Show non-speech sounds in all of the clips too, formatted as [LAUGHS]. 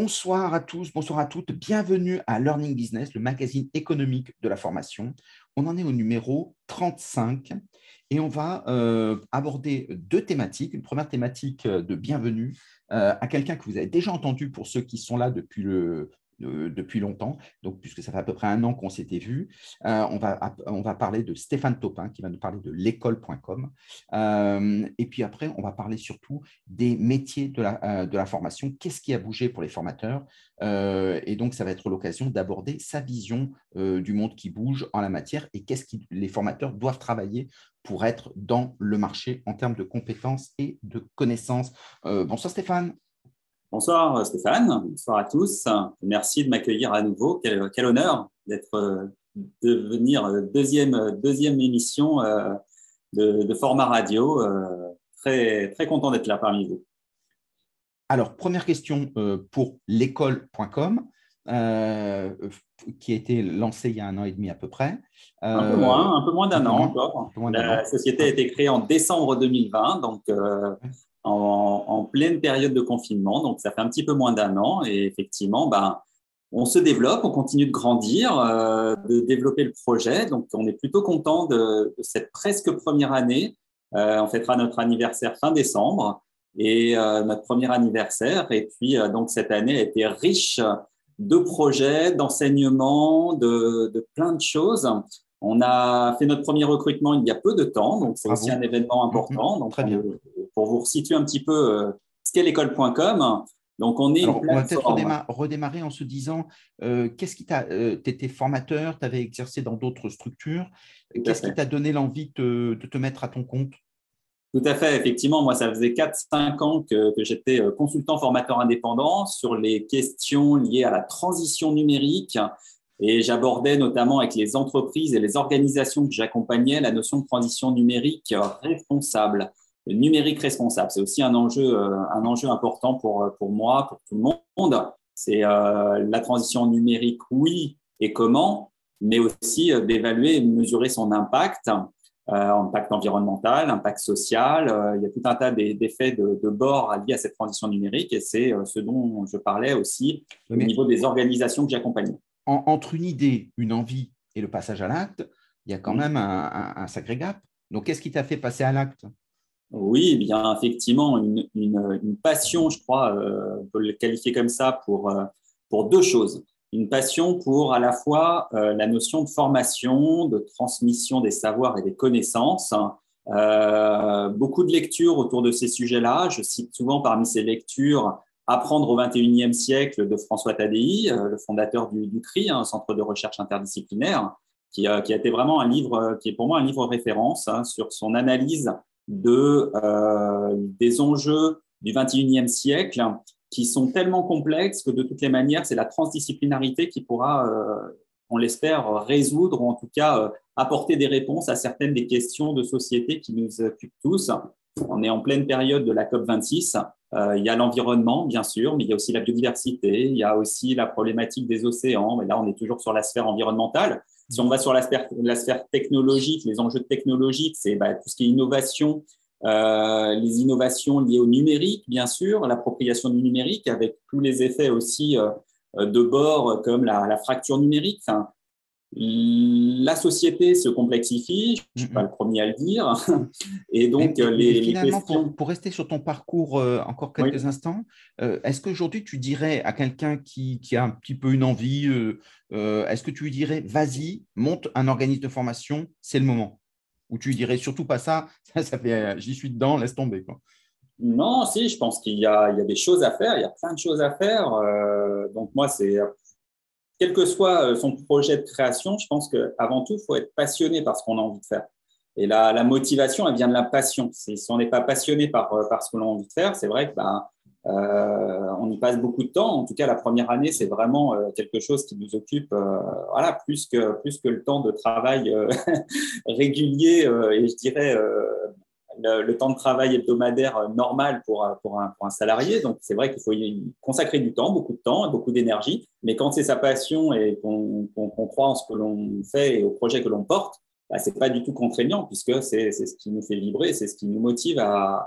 bonsoir à tous, bonsoir à toutes. Bienvenue à Learning Business, le magazine économique de la formation. On en est au numéro 35 et on va euh, aborder deux thématiques. Une première thématique de bienvenue euh, à quelqu'un que vous avez déjà entendu pour ceux qui sont là depuis le, depuis longtemps, donc puisque ça fait à peu près un an qu'on s'était vu. Euh, on, va, parler de Stéphane Topin qui va nous parler de l'école.com. Euh, et puis après, on va parler surtout des métiers de la, euh, de la formation. Qu'est-ce qui a bougé pour les formateurs Et donc, ça va être l'occasion d'aborder sa vision du monde qui bouge en la matière et qu'est-ce que les formateurs doivent travailler pour être dans le marché en termes de compétences et de connaissances. bonsoir Stéphane. Bonsoir Stéphane, bonsoir à tous. Merci de m'accueillir à nouveau. Quel, honneur d'être euh, de venir euh, deuxième deuxième émission euh, de, format radio. Très très content d'être là parmi vous. Alors première question pour l'école.com. qui a été lancé il y a un an et demi à peu près. un peu moins, un peu moins d'un an encore. La société a été créée en décembre 2020, donc en, pleine période de confinement, donc ça fait un petit peu moins d'un an. Et effectivement, ben, on se développe, on continue de grandir, euh, de développer le projet. Donc on est plutôt content de, cette presque première année. Euh, on fêtera notre anniversaire fin décembre et euh, notre premier anniversaire. Et puis donc cette année a été riche de projets, d'enseignements, de, de plein de choses. On a fait notre premier recrutement il y a peu de temps, donc c'est aussi un événement important. Donc, Très bien. Pour vous resituer un petit peu euh, ce qu'est l'école.com, donc on est. on va peut-être redémarrer en se disant euh, qu'est-ce qui t'a. Euh, tu étais formateur, tu avais exercé dans d'autres structures. Qu'est-ce qui t'a donné l'envie de, te mettre à ton compte? Tout à fait, effectivement, moi, ça faisait 4-5 ans que, que j'étais consultant formateur indépendant sur les questions liées à la transition numérique et j'abordais notamment avec les entreprises et les organisations que j'accompagnais la notion de transition numérique responsable. Le numérique responsable, c'est aussi un enjeu, euh, un enjeu important pour, pour moi, pour tout le monde. C'est euh, la transition numérique, oui, et comment, mais aussi euh, d'évaluer et mesurer son impact, euh, impact environnemental, impact social. Euh, il y a tout un tas d'effets de, de bord liés à cette transition numérique et c'est ce dont je parlais aussi au niveau des organisations que j'accompagnais entre une idée, une envie et le passage à l'acte, il y a quand même un, sacré gap. Donc, qu'est-ce qui t'a fait passer à l'acte? Oui, eh bien effectivement, une, passion, je crois, euh, on peut le qualifier comme ça, pour, euh, pour deux choses. Une passion pour à la fois euh, la notion de formation, de transmission des savoirs et des connaissances, beaucoup de lectures autour de ces sujets-là. Je cite souvent parmi ces lectures Apprendre au XXIe siècle de François Tadei, le fondateur du, CRI, un centre de recherche interdisciplinaire, qui, a été vraiment un livre, qui est pour moi un livre référence hein, sur son analyse de, euh, des enjeux du XXIe siècle qui sont tellement complexes que de toutes les manières, c'est la transdisciplinarité qui pourra, on l'espère, résoudre ou en tout cas apporter des réponses à certaines des questions de société qui nous occupent tous. On est en pleine période de la COP26 euh, il y a l'environnement, bien sûr, mais il y a aussi la biodiversité, il y a aussi la problématique des océans. Mais là, on est toujours sur la sphère environnementale. Si on va sur la sphère, technologique, les enjeux technologiques, c'est bah, tout ce qui est innovation, euh, les innovations liées au numérique, bien sûr, l'appropriation du numérique avec tous les effets aussi euh, de bord comme la, fracture numérique. La société se complexifie, je ne suis pas le premier à le dire. [LAUGHS] Et donc, les, finalement, pour, rester sur ton parcours euh, encore quelques instants, euh, est-ce qu'aujourd'hui tu dirais à quelqu'un qui, a un petit peu une envie, euh, est-ce que tu lui dirais, vas-y, monte un organisme de formation, c'est le moment? Ou tu lui dirais surtout pas ça, [LAUGHS] ça, fait, j'y suis dedans, laisse tomber. Quoi. Non, si, je pense qu'il y, a, des choses à faire, il y a plein de choses à faire. donc, moi, c'est quel que soit euh, son projet de création, je pense qu'avant tout, il faut être passionné par ce qu'on a envie de faire. Et la, la motivation, elle vient de la passion. Si on n'est pas passionné par, euh, ce qu'on a envie de faire, c'est vrai que ben, euh, y passe beaucoup de temps. En tout cas, la première année, c'est vraiment quelque chose qui nous occupe, voilà, plus que plus que le temps de travail [LAUGHS] régulier et je dirais le, temps de travail hebdomadaire euh, normal pour, euh, pour, un, salarié. Donc, c'est vrai qu'il faut y consacrer du temps, beaucoup de temps, beaucoup d'énergie. Mais quand c'est sa passion et qu'on croit en ce que l'on fait et au projet que l'on porte, bah, c'est pas du tout contraignant puisque c'est ce qui nous fait vibrer, c'est ce qui nous motive à,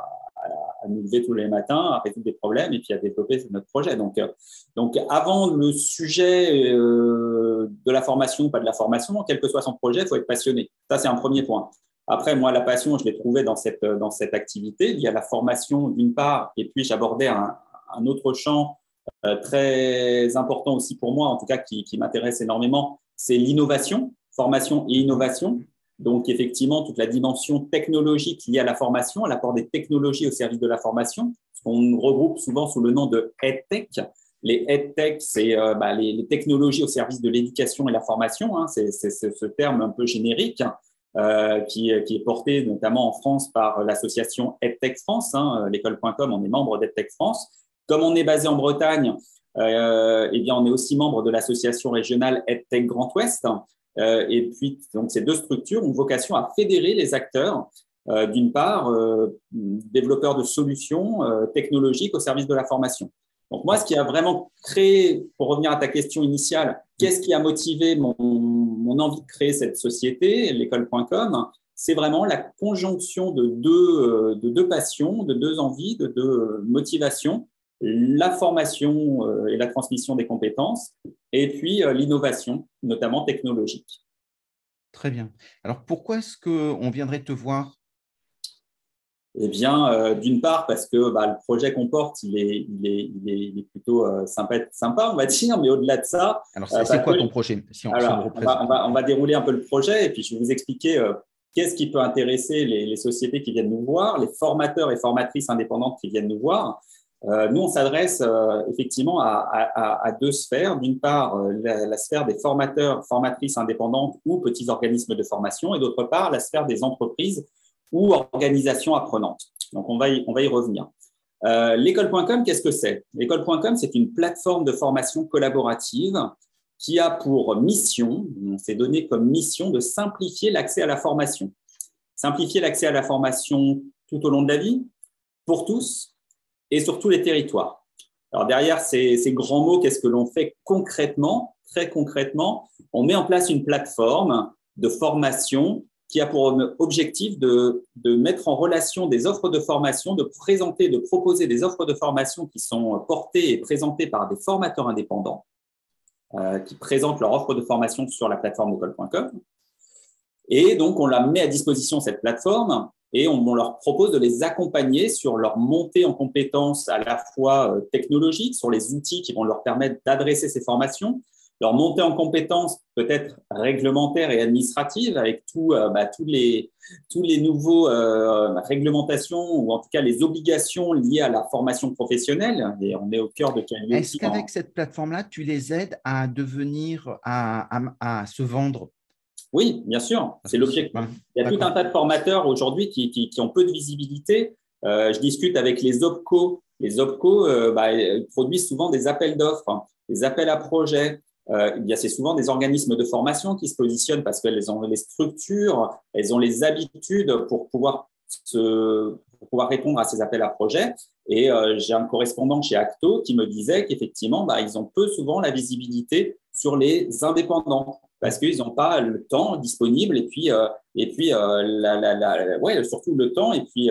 nous lever tous les matins, à résoudre des problèmes et puis à développer notre projet. Donc, donc avant le sujet de la formation, pas de la formation, quel que soit son projet, il faut être passionné. Ça, c'est un premier point. Après, moi, la passion, je l'ai trouvée dans cette, dans cette activité. Il y a la formation d'une part, et puis j'abordais un, autre champ euh, très important aussi pour moi, en tout cas qui, m'intéresse énormément, c'est l'innovation, formation et innovation. Donc, effectivement, toute la dimension technologique liée à la formation, l'apport des technologies au service de la formation, ce qu'on regroupe souvent sous le nom de EdTech. Les EdTech, c'est euh, bah, les, les, technologies au service de l'éducation et la formation. Hein, c'est ce terme un peu générique. Euh, qui, est porté notamment en France par l'association EdTech France. Hein, L'école.com, on est membre d'EdTech France. Comme on est basé en Bretagne, euh, eh bien, on est aussi membre de l'association régionale EdTech Grand Ouest. Euh, et puis, donc, ces deux structures ont vocation à fédérer les acteurs, euh, d'une part, développeurs de solutions technologiques au service de la formation. Donc, moi, ce qui a vraiment créé, pour revenir à ta question initiale, qu'est-ce qui a motivé mon, mon envie de créer cette société, l'école.com c'est vraiment la conjonction de deux, euh, de deux passions, de deux envies, de deux motivations, la formation euh, et la transmission des compétences, et puis euh, l'innovation, notamment technologique. Très bien. Alors pourquoi est-ce qu'on viendrait te voir eh bien, d'une part, parce que bah, le projet qu'on porte, il est, il est, il est, plutôt sympa, sympa, on va dire, mais au-delà de ça. Alors, c'est quoi ton projet si on, alors, on, va, on, va, on, va, dérouler un peu le projet et puis je vais vous expliquer Qu'est-ce qui peut intéresser les, sociétés qui viennent nous voir, les formateurs et formatrices indépendantes qui viennent nous voir euh, Nous, on s'adresse euh, effectivement à, deux sphères. D'une part, euh, la, sphère des formateurs, formatrices indépendantes ou petits organismes de formation, et d'autre part, la sphère des entreprises ou organisations apprenantes. Donc, on va y, on va y revenir. L'école.com, qu'est-ce que c'est? L'école.com, c'est une plateforme de formation collaborative qui a pour mission, on s'est donné comme mission de simplifier l'accès à la formation. Simplifier l'accès à la formation tout au long de la vie, pour tous et sur tous les territoires. Alors derrière ces grands mots, qu'est-ce que l'on fait concrètement? Très concrètement, on met en place une plateforme de formation qui a pour objectif de, de, mettre en relation des offres de formation, de présenter, de proposer des offres de formation qui sont portées et présentées par des formateurs indépendants euh, qui présentent leur offre de formation sur la plateforme école.com. Et donc, on la met à disposition, cette plateforme, et on, leur propose de les accompagner sur leur montée en compétences à la fois euh, technologiques, sur les outils qui vont leur permettre d'adresser ces formations, leur montée en compétences peut-être réglementaires et administratives avec tout, euh, bah, tous, les, tous les nouveaux euh, réglementations ou en tout cas les obligations liées à la formation professionnelle. Et on est au cœur de Est-ce qu'avec cette plateforme-là, tu les aides à devenir, à, à, à se vendre? Oui, bien sûr, c'est l'objectif. Il y a tout un tas de formateurs aujourd'hui qui, qui, qui, ont peu de visibilité. Euh, je discute avec les OPCO. Les OPCO bah, produisent souvent des appels d'offres, des appels à projets. Euh, c'est souvent des organismes de formation qui se positionnent parce qu'elles ont les structures, elles ont les habitudes pour pouvoir, se, pour pouvoir répondre à ces appels à projets. Et euh, j'ai un correspondant chez Acto qui me disait qu'effectivement, bah, ils ont peu souvent la visibilité sur les indépendants parce qu'ils n'ont pas le temps disponible et puis, euh, et puis la, la, ouais, surtout le temps et puis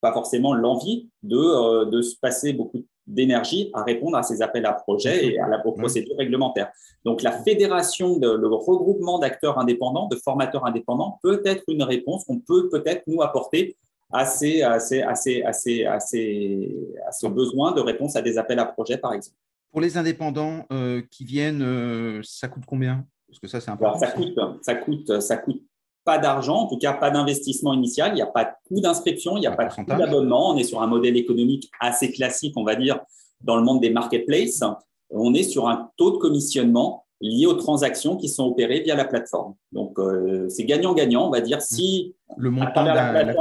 pas forcément l'envie de, de se passer beaucoup d'énergie à répondre à ces appels à projets et à la procédure réglementaire. Donc la fédération, de, le regroupement d'acteurs indépendants, de formateurs indépendants peut être une réponse qu'on peut peut-être nous apporter à ces, à, ces, à, ces, à, ce besoin de réponse à des appels à projets, par exemple. Pour les indépendants euh, qui viennent, euh, ça coûte combien? Parce que ça, c'est important. Alors, ça coûte, ça coûte, ça coûte pas d'argent, en tout cas pas d'investissement initial, il n'y a pas de coût d'inscription, il n'y a pas de coût d'abonnement. On est sur un modèle économique assez classique, on va dire, dans le monde des marketplaces. On est sur un taux de commissionnement lié aux transactions qui sont opérées via la plateforme. Donc, euh, c'est gagnant-gagnant, on va dire, si le montant de la,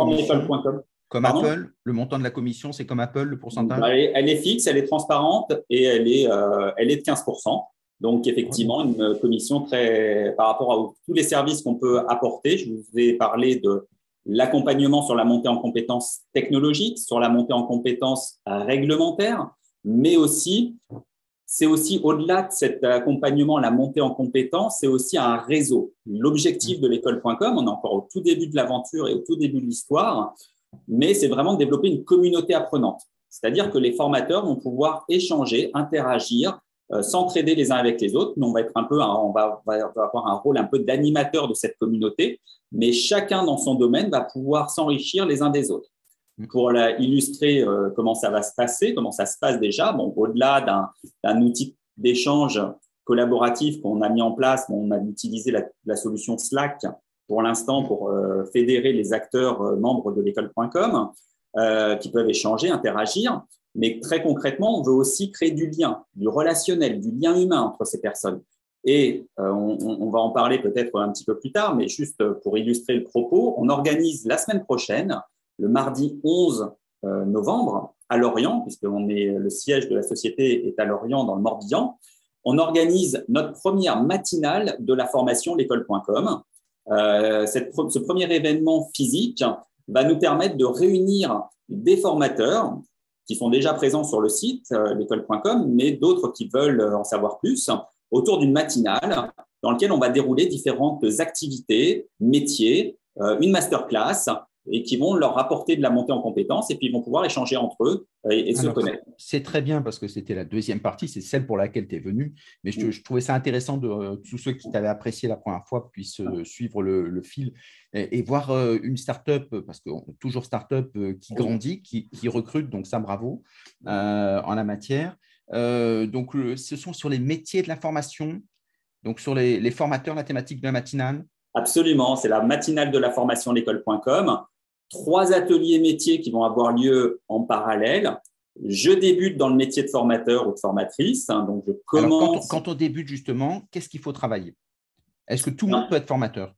comme Apple, le montant de la commission, c'est comme Apple, le pourcentage? Elle est, elle est, fixe, elle est transparente et elle est, euh, elle est de 15%. Donc, effectivement, une commission très, par rapport à tous les services qu'on peut apporter. Je vous ai parlé de l'accompagnement sur la montée en compétences technologiques, sur la montée en compétences réglementaires, mais aussi, c'est aussi au-delà de cet accompagnement, la montée en compétences, c'est aussi un réseau. L'objectif de l'école.com, on est encore au tout début de l'aventure et au tout début de l'histoire, mais c'est vraiment de développer une communauté apprenante. C'est-à-dire que les formateurs vont pouvoir échanger, interagir, euh, s'entraider les uns avec les autres. Nous, on va être un peu, on va, avoir un rôle un peu d'animateur de cette communauté, mais chacun dans son domaine va pouvoir s'enrichir les uns des autres. Mm. Pour illustrer euh, comment ça va se passer, comment ça se passe déjà, bon, au-delà d'un outil d'échange collaboratif qu'on a mis en place, on a utilisé la, solution Slack pour l'instant pour euh, fédérer les acteurs membres de l'école.com qui peuvent échanger, interagir. Mais très concrètement, on veut aussi créer du lien, du relationnel, du lien humain entre ces personnes. Et euh, on, va en parler peut-être un petit peu plus tard, mais juste pour illustrer le propos, on organise la semaine prochaine, le mardi 11 euh, novembre, à Lorient, puisque on est, le siège de la société est à Lorient dans le Morbihan, on organise notre première matinale de la formation l'école.com. Euh, ce premier événement physique va nous permettre de réunir des formateurs qui sont déjà présents sur le site euh, l'école.com, mais d'autres qui veulent en savoir plus, autour d'une matinale dans laquelle on va dérouler différentes activités, métiers, euh, une masterclass et qui vont leur apporter de la montée en compétences et puis ils vont pouvoir échanger entre eux et, se connaître. C'est très bien parce que c'était la deuxième partie, c'est celle pour laquelle tu es venu. Mais je, trouvais ça intéressant de tous ceux qui t'avaient apprécié la première fois puissent euh, suivre le, fil et, voir euh, une start-up, parce que toujours start-up euh, qui grandit, qui, recrute, donc ça bravo en la matière. donc ce sont sur les métiers de l'information, donc sur les, les formateurs, la thématique de la matinale. Absolument, c'est la matinale de la formation l'école.com trois ateliers métiers qui vont avoir lieu en parallèle. Je débute dans le métier de formateur ou de formatrice. Hein, donc, je commence. quand, on, débute, justement, qu'est-ce qu'il faut travailler? Est-ce que tout le monde peut être formateur?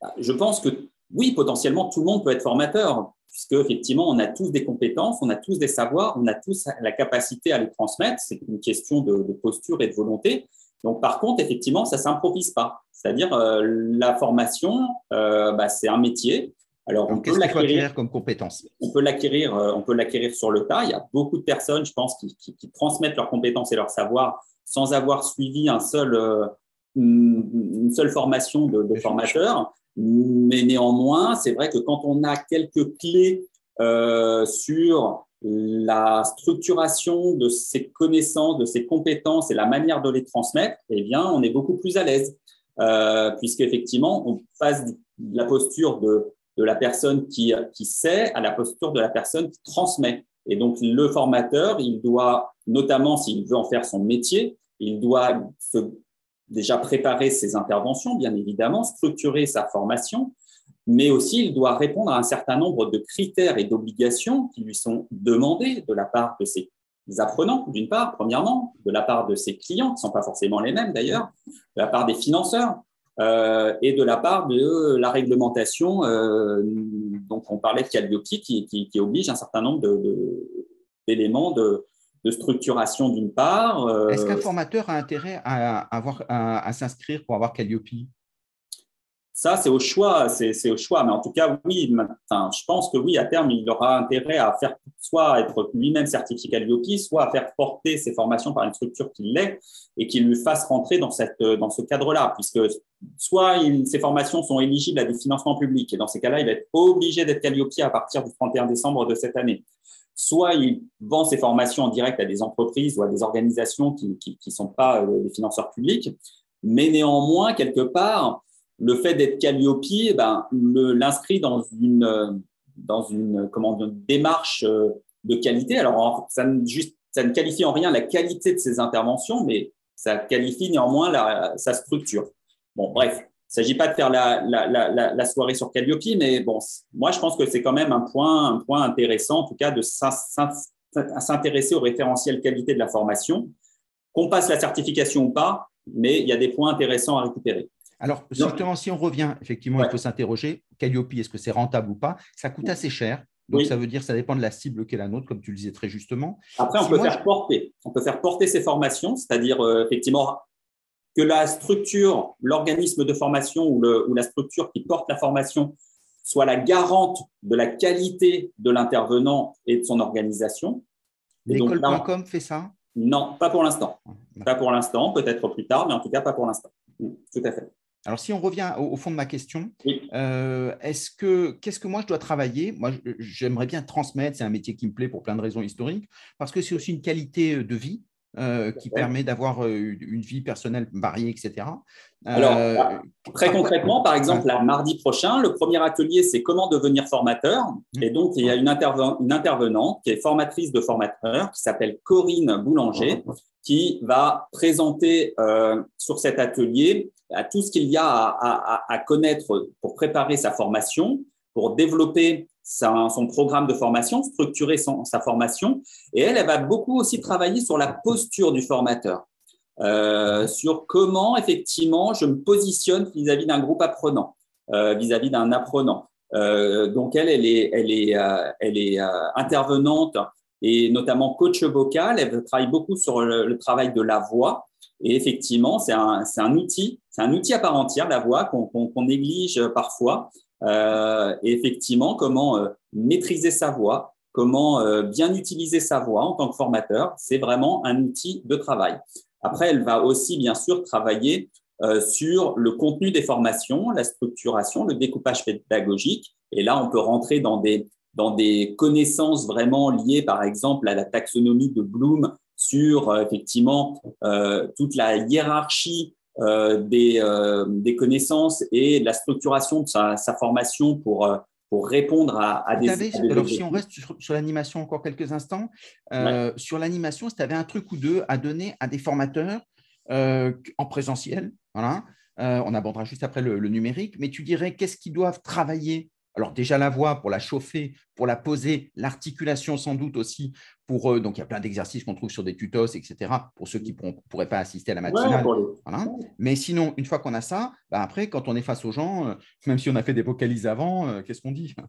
Bah, Je pense que oui, potentiellement, tout le monde peut être formateur, puisque effectivement, on a tous des compétences, on a tous des savoirs, on a tous la capacité à les transmettre. C'est une question de, posture et de volonté. Donc, par contre, effectivement, ça ne s'improvise pas. C'est-à-dire, euh, la formation, euh, bah, c'est un métier. Alors, on peut l'acquérir comme compétence? On peut l'acquérir, euh, on peut l'acquérir sur le tas. Il y a beaucoup de personnes, je pense, qui, transmettent leurs compétences et leurs savoirs sans avoir suivi un seul, euh, une seule formation de, formateur. Mais néanmoins, c'est vrai que quand on a quelques clés euh, sur la structuration de ces connaissances, de ces compétences et la manière de les transmettre, eh bien, on est beaucoup plus à l'aise, euh, puisqu'effectivement, on passe de la posture de de la personne qui, qui sait à la posture de la personne qui transmet. Et donc, le formateur, il doit, notamment s'il veut en faire son métier, il doit déjà préparer ses interventions, bien évidemment, structurer sa formation, mais aussi il doit répondre à un certain nombre de critères et d'obligations qui lui sont demandés de la part de ses apprenants, d'une part, premièrement, de la part de ses clients, qui ne sont pas forcément les mêmes d'ailleurs, de la part des financeurs, euh, et de la part de la réglementation, euh, donc on parlait de Calliope qui, qui, oblige un certain nombre d'éléments de, structuration d'une part. Euh, Est-ce qu'un formateur a intérêt à s'inscrire pour avoir Calliope? Ça, c'est au choix, c'est au choix. Mais en tout cas, oui, je pense que oui, à terme, il aura intérêt à faire soit être lui-même certifié Calliope, soit à faire porter ses formations par une structure qui l'est et qui lui fasse rentrer dans, cette, dans ce cadre-là, puisque soit il, ces formations sont éligibles à des financements publics, et dans ces cas-là, il va être obligé d'être Calliope à partir du 31 décembre de cette année. Soit il vend ses formations en direct à des entreprises ou à des organisations qui ne sont pas euh, des financeurs publics, mais néanmoins, quelque part, le fait d'être Calliope eh ben, l'inscrit dans une, dans une, comment, démarche euh, de qualité. Alors, ça ne, juste, ça ne qualifie en rien la qualité de ses interventions, mais ça qualifie néanmoins la, sa structure. Bon, bref, il ne s'agit pas de faire la, la, la, la, soirée sur Calliope, mais bon, moi, je pense que c'est quand même un point, un point intéressant, en tout cas, de s'intéresser au référentiel qualité de la formation. Qu'on passe la certification ou pas, mais il y a des points intéressants à récupérer. Alors, justement, si on revient, effectivement, il faut s'interroger, Calliope, est-ce que c'est rentable ou pas? Ça coûte assez cher. Donc, ça veut dire que ça dépend de la cible qu'est la nôtre, comme tu le disais très justement. Après, on peut faire porter. On peut faire porter ces formations, c'est-à-dire, euh, effectivement, que la structure, l'organisme de formation ou, ou, la structure qui porte la formation soit la garante de la qualité de l'intervenant et de son organisation. L'école.com fait ça? Non, pas pour l'instant. Pas pour l'instant, peut-être plus tard, mais en tout cas pas pour l'instant. Tout à fait. Alors, si on revient au, fond de ma question, est-ce que qu'est-ce que moi je dois travailler? Moi, j'aimerais bien transmettre. C'est un métier qui me plaît pour plein de raisons historiques, parce que c'est aussi une qualité de vie. Euh, qui permet d'avoir euh, une vie personnelle variée, etc. Alors, euh, très concrètement, par exemple, mardi prochain, le premier atelier, c'est comment devenir formateur. Mmh. Et donc, il y a une, une intervenante qui est formatrice de formateurs, qui s'appelle Corinne Boulanger, qui va présenter sur cet atelier à tout ce qu'il y a à, connaître pour préparer sa formation, pour développer son programme de formation, structurer sa formation. Et elle, elle va beaucoup aussi travailler sur la posture du formateur, euh, sur comment effectivement je me positionne vis-à-vis d'un groupe apprenant, euh, vis-à-vis d'un apprenant. Euh, donc elle, elle est, elle est, elle est intervenante et notamment coach vocal. Elle travaille beaucoup sur le, travail de la voix. Et effectivement, c'est un, un, outil, c'est un outil à part entière, la voix, qu'on néglige parfois. Euh, effectivement, comment euh, maîtriser sa voix, comment euh, bien utiliser sa voix en tant que formateur, c'est vraiment un outil de travail. Après, elle va aussi, bien sûr, travailler sur le contenu des formations, la structuration, le découpage pédagogique. Et là, on peut rentrer dans des, dans des connaissances vraiment liées, par exemple, à la taxonomie de Bloom sur effectivement toute la hiérarchie euh, des, euh, des, connaissances et la structuration de sa, formation pour, euh, pour répondre à, des, Alors, si on reste sur, l'animation encore quelques instants, sur l'animation, si tu avais un truc ou deux à donner à des formateurs en présentiel, voilà, on abordera juste après le, le numérique, mais tu dirais qu'est-ce qu'ils doivent travailler alors déjà la voix pour la chauffer, pour la poser, l'articulation sans doute aussi. Pour eux. donc il y a plein d'exercices qu'on trouve sur des tutos, etc. Pour ceux qui ne pourraient pas assister à la matinale. Mais sinon, une fois qu'on a ça, bah, après, quand on est face aux gens, euh, même si on a fait des vocalises avant, euh, qu'est-ce qu'on dit? [LAUGHS]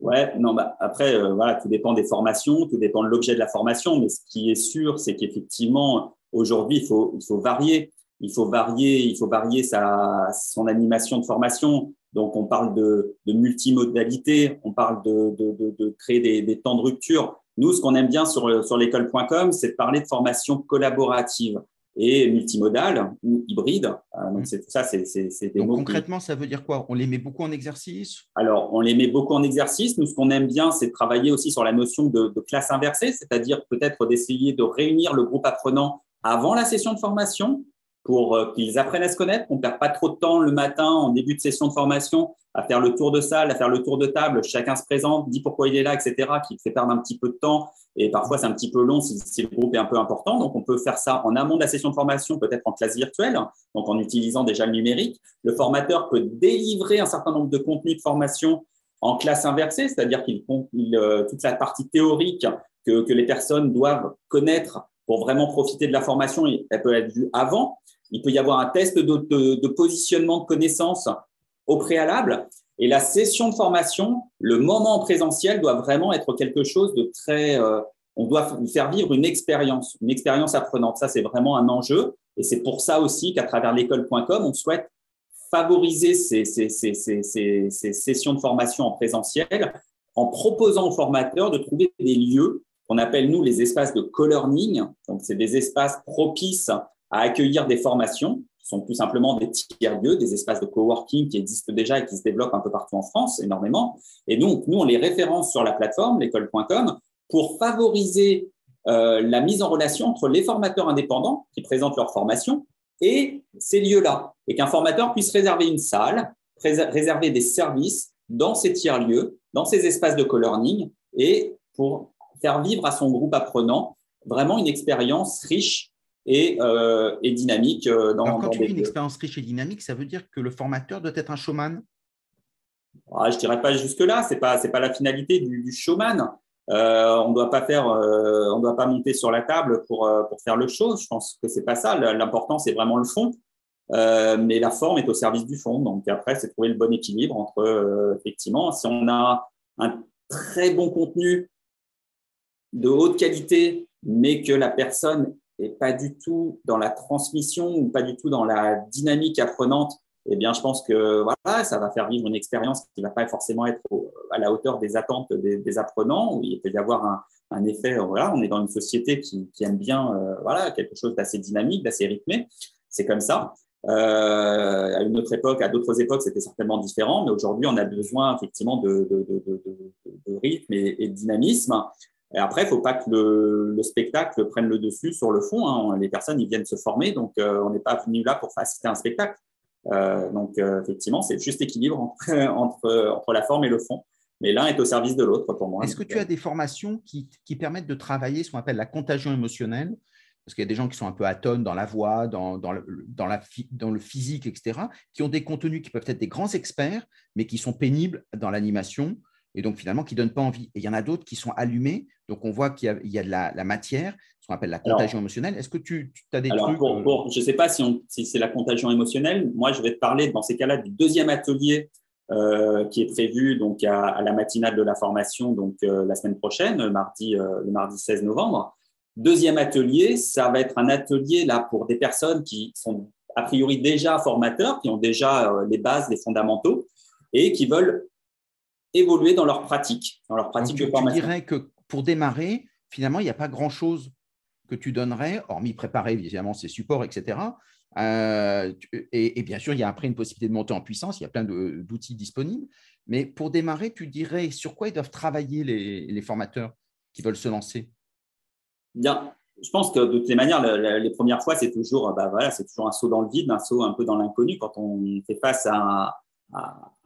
Ouais, non, bah, après, euh, voilà, tout dépend des formations, tout dépend de l'objet de la formation. Mais ce qui est sûr, c'est qu'effectivement, aujourd'hui, il faut, il faut varier. Il faut varier, il faut varier sa, son animation de formation. Donc, on parle de, de multimodalité, on parle de, de, de créer des, des, temps de rupture. Nous, ce qu'on aime bien sur, sur l'école.com, c'est de parler de formation collaborative et multimodale ou hybride. Euh, donc, c'est ça, c'est des donc, Concrètement, ça veut dire quoi? On les met beaucoup en exercice? Alors, on les met beaucoup en exercice. Nous, ce qu'on aime bien, c'est de travailler aussi sur la notion de, de classe inversée, c'est-à-dire peut-être d'essayer de réunir le groupe apprenant avant la session de formation pour euh, qu'ils apprennent à se connaître, qu'on ne perd pas trop de temps le matin en début de session de formation à faire le tour de salle, à faire le tour de table, chacun se présente, dit pourquoi il est là, etc., qui fait perdre un petit peu de temps. Et parfois, c'est un petit peu long si, le groupe est un peu important. Donc, on peut faire ça en amont de la session de formation, peut-être en classe virtuelle, donc en utilisant déjà le numérique. Le formateur peut délivrer un certain nombre de contenus de formation en classe inversée, c'est-à-dire qu'il euh, toute la partie théorique que, que les personnes doivent connaître pour vraiment profiter de la formation, elle peut être vue avant. Il peut y avoir un test de, positionnement de connaissances au préalable. Et la session de formation, le moment présentiel doit vraiment être quelque chose de très... Euh, on doit faire vivre une expérience, une expérience apprenante. Ça, c'est vraiment un enjeu. Et c'est pour ça aussi qu'à travers l'école.com, on souhaite favoriser ces, ces, sessions de formation en présentiel en proposant aux formateurs de trouver des lieux qu'on appelle, nous, les espaces de co-learning. Donc, c'est des espaces propices à accueillir des formations, qui sont tout simplement des tiers-lieux, des espaces de coworking qui existent déjà et qui se développent un peu partout en France, énormément. Et donc, nous, on les référence sur la plateforme, l'école.com, pour favoriser euh, la mise en relation entre les formateurs indépendants qui présentent leur formation et ces lieux-là. Et qu'un formateur puisse réserver une salle, réserver des services dans ces tiers-lieux, dans ces espaces de co-learning et pour faire vivre à son groupe apprenant vraiment une expérience riche et, euh, et dynamique. Euh, dans, quand tu dis une expérience riche et dynamique, ça veut dire que le formateur doit être un showman? Ah, Je ne dirais pas jusque-là, ce n'est pas, pas la finalité du, du showman. Euh, on ne doit pas faire, on doit pas monter sur la table pour, pour faire le show. Je pense que c'est pas ça. L'important, c'est vraiment le fond. mais la forme est au service du fond. Donc après, c'est trouver le bon équilibre entre, effectivement, si on a un très bon contenu de haute qualité, mais que la personne n'est pas du tout dans la transmission ou pas du tout dans la dynamique apprenante, eh bien, je pense que voilà, ça va faire vivre une expérience qui ne va pas forcément être à la hauteur des attentes des, apprenants, où il peut y avoir un, effet. Voilà, on est dans une société qui, aime bien euh, voilà, quelque chose d'assez dynamique, d'assez rythmé. C'est comme ça. Euh, à une autre époque, à d'autres époques, c'était certainement différent, mais aujourd'hui, on a besoin effectivement de, rythme et, de dynamisme. Et après, il ne faut pas que le, le, spectacle prenne le dessus sur le fond. Hein. Les personnes, ils viennent se former, donc euh, on n'est pas venu là pour assister à un spectacle. Euh, donc, euh, effectivement, c'est juste équilibre [LAUGHS] entre, entre, la forme et le fond. Mais l'un est au service de l'autre pour moi. Est-ce que tu as des formations qui, qui permettent de travailler ce qu'on appelle la contagion émotionnelle? Parce qu'il y a des gens qui sont un peu atones dans la voix, dans, dans, le, dans le physique, etc., qui ont des contenus qui peuvent être des grands experts, mais qui sont pénibles dans l'animation, et donc finalement qui ne donnent pas envie. Et il y en a d'autres qui sont allumés, donc on voit qu'il y, y, a de la, la matière, ce qu'on appelle la contagion émotionnelle. Est-ce que tu, tu, as des alors trucs pour, euh, pour, Je ne sais pas si, si c'est la contagion émotionnelle. Moi, je vais te parler dans ces cas-là du deuxième atelier euh, qui est prévu donc à, à, la matinale de la formation donc euh, la semaine prochaine, mardi, euh, le mardi 16 novembre. Deuxième atelier, ça va être un atelier là pour des personnes qui sont a priori déjà formateurs, qui ont déjà les bases, les fondamentaux et qui veulent évoluer dans leur pratique, dans leur pratique Donc, de formation. Tu dirais que pour démarrer, finalement, il n'y a pas grand-chose que tu donnerais, hormis préparer évidemment ces supports, etc. Euh, et, et, bien sûr, il y a après une possibilité de monter en puissance, il y a plein d'outils disponibles. Mais pour démarrer, tu dirais sur quoi ils doivent travailler les, les formateurs qui veulent se lancer? Bien. Je pense que de toutes les manières, les premières fois, c'est toujours, bah voilà, c'est toujours un saut dans le vide, un saut un peu dans l'inconnu quand on fait face à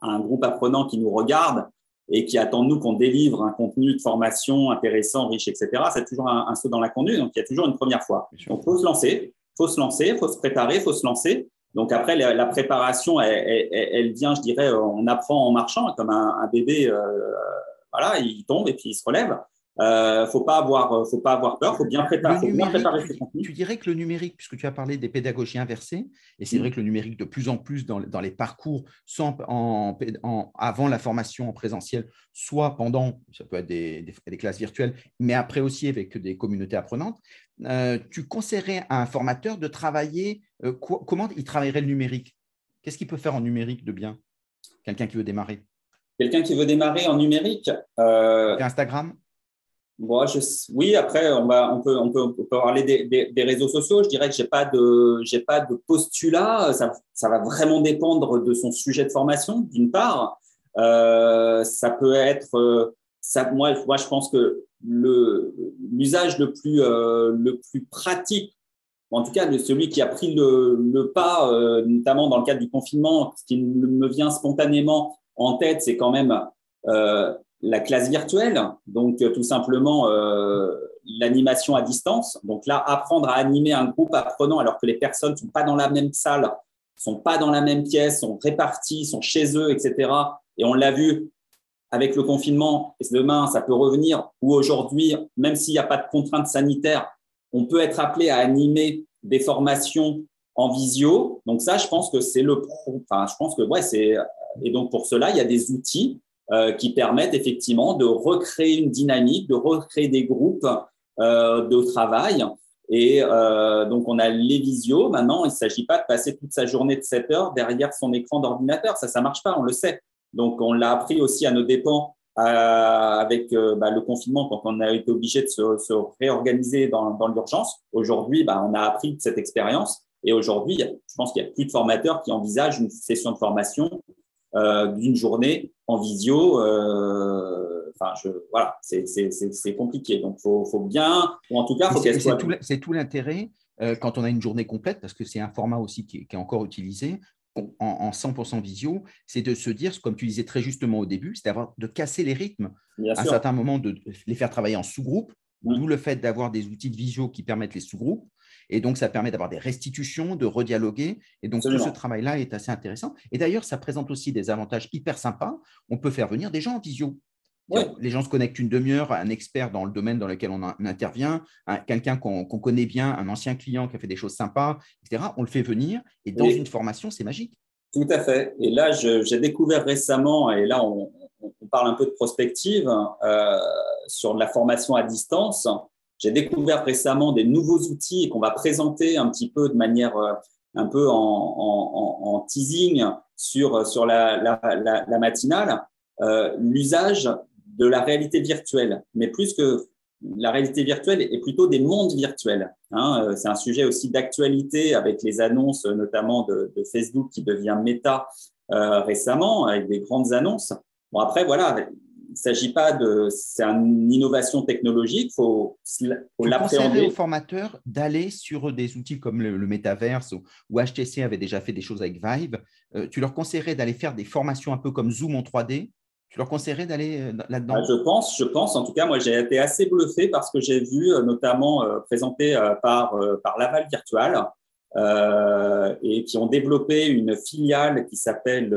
un, groupe apprenant qui nous regarde et qui attend de nous qu'on délivre un contenu de formation intéressant, riche, etc. C'est toujours un, un, saut dans l'inconnu, donc il y a toujours une première fois. Donc, faut se lancer, faut se lancer, faut se préparer, faut se lancer. Donc après, la, la préparation, elle, elle, elle, vient, je dirais, on apprend en marchant, comme un, un bébé, euh, voilà, il tombe et puis il se relève. Euh, faut pas avoir, faut pas avoir peur, faut bien préparer, faut bien préparer ses contenus. Tu dirais que le numérique, puisque tu as parlé des pédagogies inversées, et c'est mmh. vrai que le numérique de plus en plus dans, dans les parcours, en, en, avant la formation en présentiel, soit pendant, ça peut être des, des, des classes virtuelles, mais après aussi avec des communautés apprenantes, euh, tu conseillerais à un formateur de travailler, euh, quoi, comment il travaillerait le numérique? Qu'est-ce qu'il peut faire en numérique de bien? Quelqu'un qui veut démarrer Quelqu'un qui veut démarrer en numérique euh... Instagram? Bon, je, oui, après, on, va, on, peut, on, peut, on peut parler des, des, réseaux sociaux. Je dirais que je n'ai pas, de, pas de postulat. Ça, ça, va vraiment dépendre de son sujet de formation, d'une part. Euh, ça peut être. Ça, moi, moi, je pense que l'usage le, plus, euh, le plus pratique, en tout cas de celui qui a pris le, le pas, euh, notamment dans le cadre du confinement, ce qui me vient spontanément en tête, c'est quand même euh, la classe virtuelle, donc tout simplement euh, l'animation à distance. Donc là, apprendre à animer un groupe apprenant alors que les personnes ne sont pas dans la même salle, sont pas dans la même pièce, sont réparties, sont chez eux, etc. Et on l'a vu avec le confinement, et demain, ça peut revenir, ou aujourd'hui, même s'il n'y a pas de contraintes sanitaires, on peut être appelé à animer des formations en visio. Donc ça, je pense que c'est le, enfin, je pense que ouais, c'est, et donc pour cela, il y a des outils euh, qui permettent effectivement de recréer une dynamique, de recréer des groupes euh, de travail. Et euh, donc, on a les visios. Maintenant, il ne s'agit pas de passer toute sa journée de 7 heures derrière son écran d'ordinateur. Ça, ça marche pas, on le sait. Donc, on l'a appris aussi à nos dépens euh, avec euh, bah, le confinement quand on a été obligé de se, se réorganiser dans, l'urgence. Aujourd'hui, bah, on a appris cette expérience. Et aujourd'hui, je pense qu'il n'y a plus de formateurs qui envisagent une session de formation euh, d'une journée en visio. Euh, enfin, je, voilà, c'est compliqué. Donc, il faut, faut, bien, ou en tout cas, faut qu'elle soit. C'est tout l'intérêt euh, quand on a une journée complète, parce que c'est un format aussi qui est, qui est encore utilisé, en, en 100% visio, c'est de se dire, comme tu disais très justement au début, c'est de casser les rythmes. Bien à sûr. un certain moment, de les faire travailler en sous-groupe, mmh. d'où le fait d'avoir des outils de visio qui permettent les sous-groupes. Et donc, ça permet d'avoir des restitutions, de redialoguer. Et donc, Absolument. tout ce travail-là est assez intéressant. Et d'ailleurs, ça présente aussi des avantages hyper sympas. On peut faire venir des gens en visio. Ouais. Les gens se connectent une demi-heure à un expert dans le domaine dans lequel on, a, on intervient, quelqu'un qu'on qu connaît bien, un ancien client qui a fait des choses sympas, etc. On le fait venir et dans oui. une formation, c'est magique. Tout à fait. Et là, j'ai découvert récemment, et là, on, on, parle un peu de prospective euh, sur de la formation à distance. J'ai découvert récemment des nouveaux outils qu'on va présenter un petit peu de manière euh, un peu en, teasing sur, sur la, la, la, la matinale, euh, l'usage de la réalité virtuelle. Mais plus que la réalité virtuelle est plutôt des mondes virtuels. Hein. C'est un sujet aussi d'actualité avec les annonces notamment de, Facebook qui devient méta récemment, avec des grandes annonces. Bon, après, voilà, il ne s'agit pas de. C'est une innovation technologique, il faut, faut l'appréhender. aux formateurs d'aller sur des outils comme le, Metaverse ou, HTC avait déjà fait des choses avec Vive. Euh, tu leur conseillerais d'aller faire des formations un peu comme Zoom en 3D tu leur conseillerais d'aller euh, là-dedans? Bah, Je pense, je pense. En tout cas, moi, j'ai été assez bluffé parce que j'ai vu euh, notamment présenté par, par Laval Virtual et qui ont développé une filiale qui s'appelle,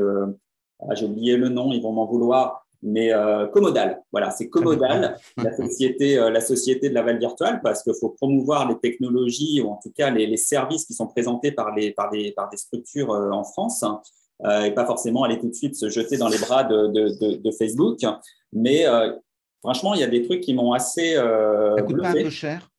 ah, j'ai oublié le nom, ils vont m'en vouloir, mais euh, Commodal. Voilà, c'est Commodal, [LAUGHS] la société, euh, la société de la Val virtuelle, parce qu'il faut promouvoir les technologies ou en tout cas les, les, services qui sont présentés par, les, par, des, par des structures euh, en France euh, et pas forcément aller tout de suite se jeter dans les bras de, de, de, Facebook. Mais euh, franchement, il y a des trucs qui m'ont assez. Ça coûte pas un peu cher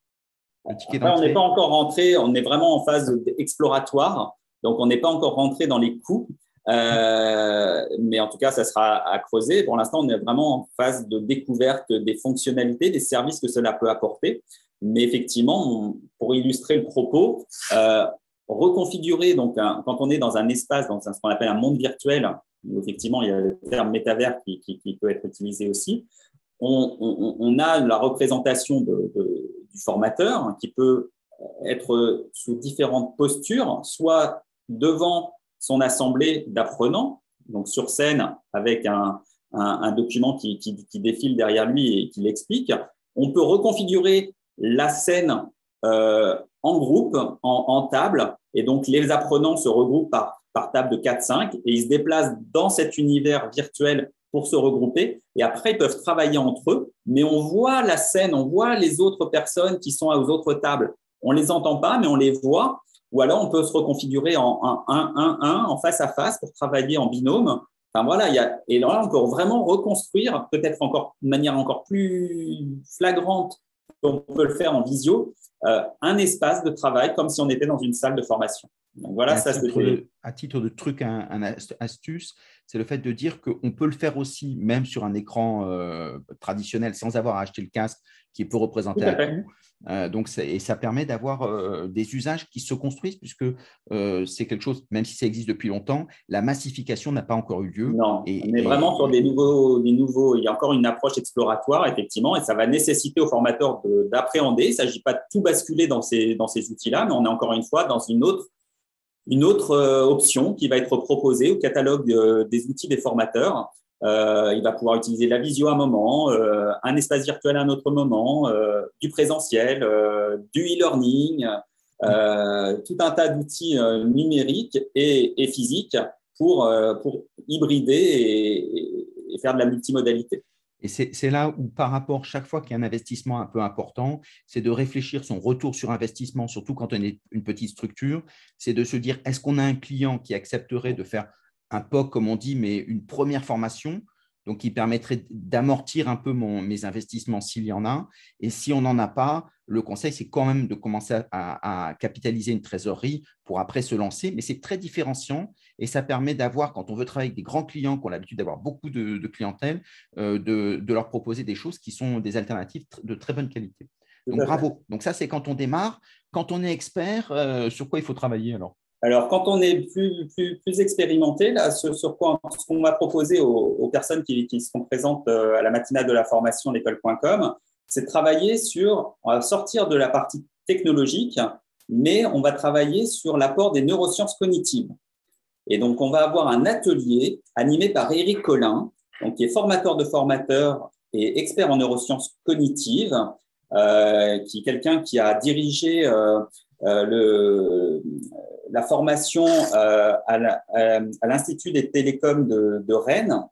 on n'est pas encore rentré, on est vraiment en phase exploratoire, donc on n'est pas encore rentré dans les coûts. Euh, mais en tout cas, ça sera à creuser. Pour l'instant, on est vraiment en phase de découverte des fonctionnalités, des services que cela peut apporter. Mais effectivement, pour illustrer le propos, euh, reconfigurer, donc quand on est dans un espace, dans ce qu'on appelle un monde virtuel, effectivement, il y a le terme métavers qui, peut être utilisé aussi, on, a la représentation du formateur qui peut être sous différentes postures, soit devant son assemblée d'apprenants, donc sur scène avec un, document qui, défile derrière lui et qui l'explique. On peut reconfigurer la scène euh, en groupe, en, table, et donc les apprenants se regroupent par, par table de 4-5 et ils se déplacent dans cet univers virtuel pour se regrouper. Et après, ils peuvent travailler entre eux, mais on voit la scène, on voit les autres personnes qui sont aux autres tables. On les entend pas, mais on les voit. Ou alors, on peut se reconfigurer en 1-1-1, en face à face pour travailler en binôme. Enfin, voilà, il y a, et là, on peut vraiment reconstruire, peut-être encore de manière encore plus flagrante qu'on peut le faire en visio, euh, un espace de travail comme si on était dans une salle de formation. Donc voilà, ça c'est à titre de truc, un, astuce, c'est le fait de dire qu'on peut le faire aussi, même sur un écran euh, traditionnel, sans avoir à acheter le casque qui peut représenter un coût. Euh, donc, et ça permet d'avoir euh, des usages qui se construisent, puisque c'est quelque chose, même si ça existe depuis longtemps, la massification n'a pas encore eu lieu. Non, et, on est vraiment sur des nouveaux, des nouveaux. Il y a encore une approche exploratoire, effectivement, et ça va nécessiter aux formateurs d'appréhender. Il ne s'agit pas de tout basculer dans ces, dans ces outils-là, mais on est encore une fois dans une autre une autre euh, option qui va être proposée au catalogue euh, des outils des formateurs. Euh, il va pouvoir utiliser la visio à un moment, un espace virtuel à un autre moment, du présentiel, du e-learning, tout un tas d'outils numériques et, physiques pour, hybrider et, faire de la multimodalité. Et c'est là où, par rapport, chaque fois qu'il y a un investissement un peu important, c'est de réfléchir son retour sur investissement, surtout quand on est une petite structure, c'est de se dire, est-ce qu'on a un client qui accepterait de faire un POC, comme on dit, mais une première formation donc qui permettrait d'amortir un peu mes investissements s'il y en a. Et si on n'en a pas, le conseil, c'est quand même de commencer à, capitaliser une trésorerie pour après se lancer. Mais c'est très différenciant et ça permet d'avoir, quand on veut travailler avec des grands clients qui ont l'habitude d'avoir beaucoup de, clientèle, euh, de, leur proposer des choses qui sont des alternatives de très bonne qualité. Donc bravo. Donc ça, c'est quand on démarre. Quand on est expert, euh, sur quoi il faut travailler alors? Alors, quand on est plus, plus, plus expérimenté, là, ce, sur quoi, ce qu'on va proposer aux, personnes qui, qui, seront présentes euh, à la matinale de la formation l'école.com, c'est de travailler sur, on va sortir de la partie technologique, mais on va travailler sur l'apport des neurosciences cognitives. Et donc, on va avoir un atelier animé par Eric Collin, donc, qui est formateur de formateurs et expert en neurosciences cognitives, euh, qui est quelqu'un qui a dirigé euh, le, la formation euh, à l'Institut des télécoms de, Rennes.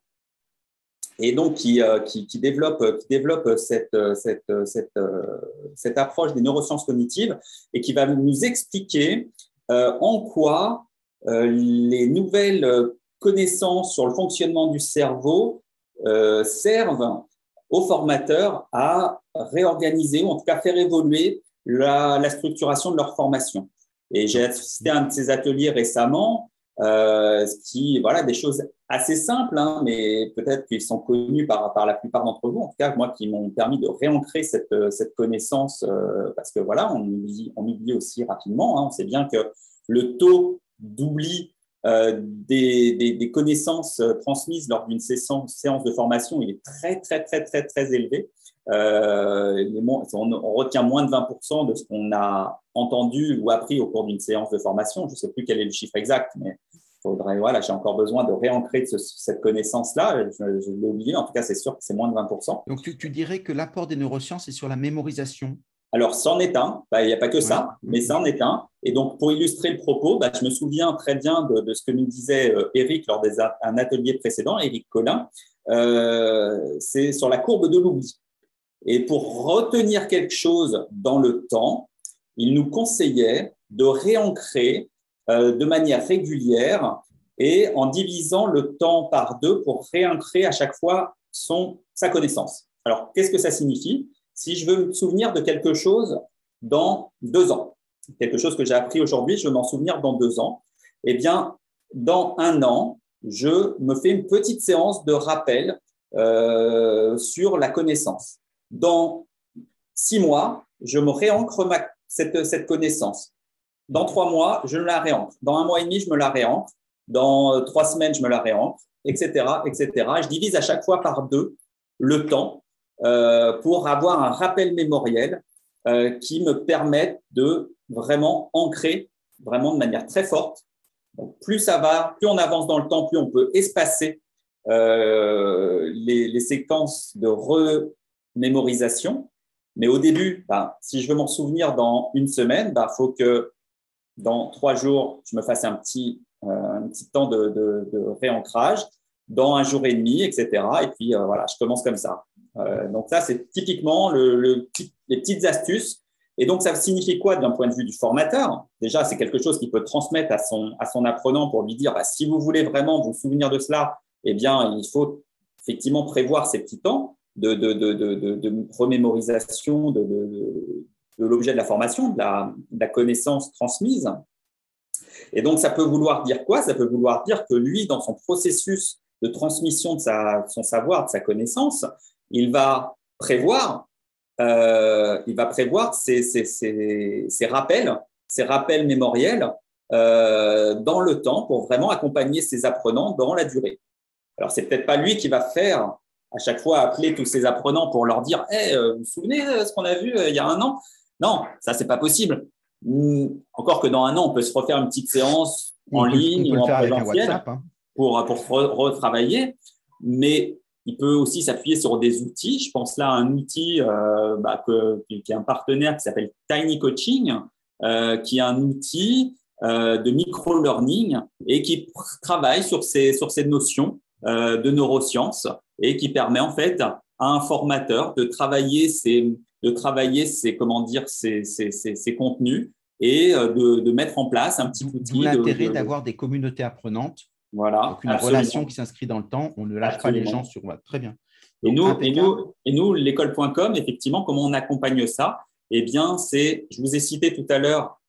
Et donc qui, euh, développe, cette, approche des neurosciences cognitives et qui va nous expliquer en quoi les nouvelles connaissances sur le fonctionnement du cerveau servent aux formateurs à réorganiser ou en tout cas faire évoluer la, structuration de leur formation. Et j'ai assisté à un de ces ateliers récemment euh, qui, voilà, des choses assez simples, hein, mais peut-être qu'ils sont connus par, par la plupart d'entre vous, en tout cas moi, qui m'ont permis de réancrer cette, cette connaissance, euh, parce que voilà, on oublie, on oublie aussi rapidement. Hein, on sait bien que le taux d'oubli euh, des, des, des, connaissances transmises lors d'une séance, séance, de formation, il est très, très, très, très, très élevé. Euh, on, on, retient moins de 20% de ce qu'on a entendu ou appris au cours d'une séance de formation. Je ne sais plus quel est le chiffre exact, mais faudrait, voilà, j'ai encore besoin de réancrer cette connaissance-là. Je, je l'ai oublié, en tout cas, c'est sûr que c'est moins de 20%. Donc, tu, tu dirais que l'apport des neurosciences est sur la mémorisation? Alors, c'en est un, bah, il n'y a pas que ça, mais c'en est un. Et donc, pour illustrer le propos, bah, je me souviens très bien de, de ce que nous disait euh, Eric lors d'un atelier précédent, Eric Collin, euh, c'est sur la courbe de l'oubli. Et pour retenir quelque chose dans le temps, il nous conseillait de réancrer euh, de manière régulière et en divisant le temps par deux pour réancrer à chaque fois son, sa connaissance. Alors, qu'est-ce que ça signifie? Si je veux me souvenir de quelque chose dans deux ans, quelque chose que j'ai appris aujourd'hui, je veux m'en souvenir dans deux ans, eh bien, dans un an, je me fais une petite séance de rappel euh, sur la connaissance. Dans six mois, je me réancre cette, cette connaissance. Dans trois mois, je me la réancre. Dans un mois et demi, je me la réancre. Dans euh, trois semaines, je me la réancre, etc., etc. je divise à chaque fois par deux le temps euh, pour avoir un rappel mémoriel euh, qui me permette de vraiment ancrer vraiment de manière très forte. plus ça va, plus on avance dans le temps, plus on peut espacer les, les, séquences de remémorisation. Mais au début, ben, si je veux m'en souvenir dans une semaine, il ben, faut que dans trois jours, je me fasse un petit, euh, un petit temps de, de, de, réancrage, dans un jour et demi, etc. Et puis euh, voilà, je commence comme ça. Euh, donc ça, c'est typiquement le, le, les petites astuces. Et donc, ça signifie quoi d'un point de vue du formateur? Déjà, c'est quelque chose qu'il peut transmettre à son, à son apprenant pour lui dire, bah, si vous voulez vraiment vous souvenir de cela, eh bien, il faut effectivement prévoir ces petits temps de, de, remémorisation, de, l'objet de la formation, de la, connaissance transmise. Et donc, ça peut vouloir dire quoi? Ça peut vouloir dire que lui, dans son processus de transmission de sa, son savoir, de sa connaissance, il va prévoir, euh, il va prévoir ses, rappels, ses rappels mémoriels euh, dans le temps pour vraiment accompagner ses apprenants dans la durée. Alors, c'est peut-être pas lui qui va faire à chaque fois appeler tous ses apprenants pour leur dire hey, euh, vous vous souvenez de ce qu'on a vu il y a un an? Non, ça, c'est pas possible. Encore que dans un an, on peut se refaire une petite séance en ligne ou en présentiel hein. pour, pour retravailler. Mais il peut aussi s'appuyer sur des outils. Je pense là à un outil euh, bah, que, qui est un partenaire qui s'appelle Tiny Coaching, euh, qui est un outil euh, de micro-learning et qui travaille sur ces, sur ces notions euh, de neurosciences et qui permet en fait à un formateur de travailler ces, de travailler ces, comment dire, ces, ces, ces contenus et euh, de, de, mettre en place un petit outil. L'intérêt d'avoir des communautés apprenantes. Voilà. Donc une relation qui s'inscrit dans le temps. On ne lâche absolument. pas les gens sur. Très bien. et nous, et nous, et nous l'école.com, effectivement, comment on accompagne ça? Eh bien, c'est, je vous ai cité tout à l'heure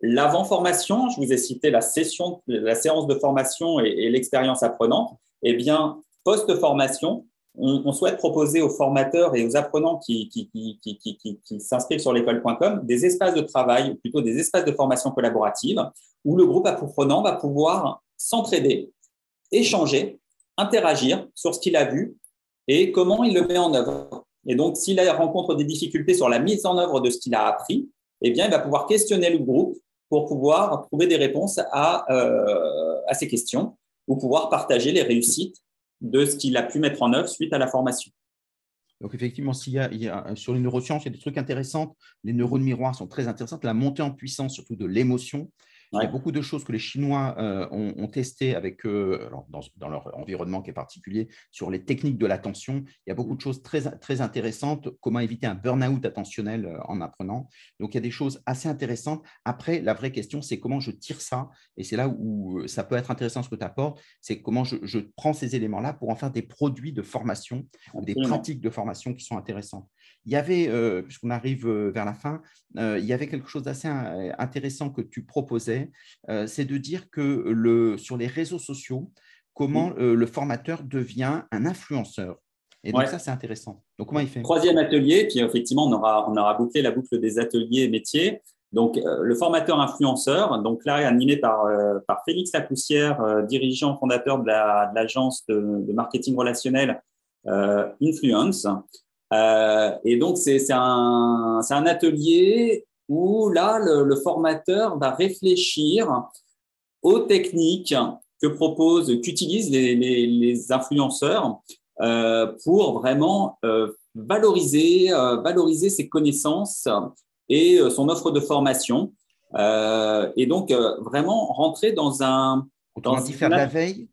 l'avant-formation, je vous ai cité la session, la séance de formation et, et l'expérience apprenante. Eh bien, post-formation, on, souhaite proposer aux formateurs et aux apprenants qui s'inscrivent sur l'école.com des espaces de travail, ou plutôt des espaces de formation collaborative, où le groupe apprenant va pouvoir s'entraider, échanger, interagir sur ce qu'il a vu et comment il le met en œuvre. Et donc, s'il rencontre des difficultés sur la mise en œuvre de ce qu'il a appris, eh bien, il va pouvoir questionner le groupe pour pouvoir trouver des réponses à, euh, à ces questions ou pouvoir partager les réussites de ce qu'il a pu mettre en œuvre suite à la formation. Donc, effectivement, s'il y a, sur les neurosciences, il y a des trucs intéressants. Les neurones miroirs sont très intéressantes. La montée en puissance, surtout de l'émotion, il y a beaucoup de choses que les Chinois euh, ont, ont testées avec eux, alors dans, dans, leur environnement qui est particulier, sur les techniques de l'attention. Il y a beaucoup de choses très, très intéressantes. Comment éviter un burn-out attentionnel euh, en apprenant. Donc, il y a des choses assez intéressantes. Après, la vraie question, c'est comment je tire ça? Et c'est là où euh, ça peut être intéressant ce que tu apportes. C'est comment je, je, prends ces éléments-là pour en faire des produits de formation ou des pratiques de formation qui sont intéressantes. Il y avait, euh, puisqu'on arrive vers la fin, euh, il y avait quelque chose d'assez intéressant que tu proposais disais, c'est de dire que le, sur les réseaux sociaux, comment le formateur devient un influenceur. Et donc, ça, c'est intéressant. Donc, comment il fait? Troisième atelier, puis effectivement, on aura, on aura bouclé la boucle des ateliers métiers. Donc, euh, le formateur influenceur, donc là, animé par, euh, par Félix Lapoussière, euh, dirigeant fondateur de l'agence de, de, marketing relationnel Influence. et donc, c'est un, un, atelier où là, le, formateur va réfléchir aux techniques que proposent, qu'utilisent les, les, les, influenceurs pour vraiment valoriser, valoriser ses connaissances et euh, son offre de formation. Euh, et donc, euh, vraiment rentrer dans un. Dans dit faire de la veille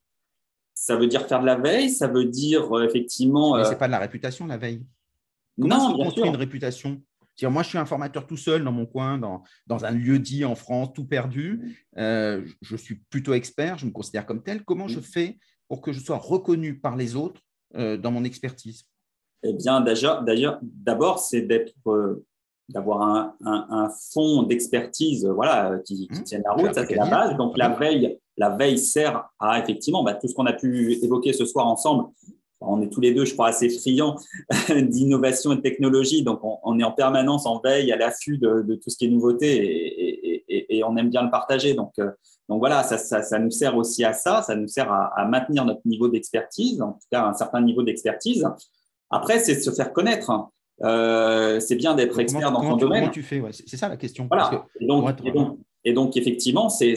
Ça veut dire faire de la veille, ça veut dire effectivement. Mais ce n'est pas de la réputation, la veille. Comment non, on construit une réputation? Moi, je suis un formateur tout seul dans mon coin, dans, dans un lieu dit en France, tout perdu. je suis plutôt expert, je me considère comme tel. Comment je fais pour que je sois reconnu par les autres dans mon expertise? Eh bien, d'ailleurs, d'abord, c'est d'être d'avoir un, un, fond d'expertise voilà, qui, qui mmh. tienne la route, ça c'est la base. Donc la veille, la veille sert à effectivement bah, tout ce qu'on a pu évoquer ce soir ensemble. On est tous les deux, je crois, assez friands [LAUGHS] d'innovation et de technologie, donc on, est en permanence en veille, à l'affût de, de, tout ce qui est nouveauté et, et, et, on aime bien le partager. Donc, euh, donc voilà, ça, ça, ça, nous sert aussi à ça, ça nous sert à, à maintenir notre niveau d'expertise, en tout cas un certain niveau d'expertise. Après, c'est se faire connaître. Euh, c'est bien d'être expert dans ton domaine. Comment tu fais C'est ça la question. Voilà. et, donc, effectivement, ces,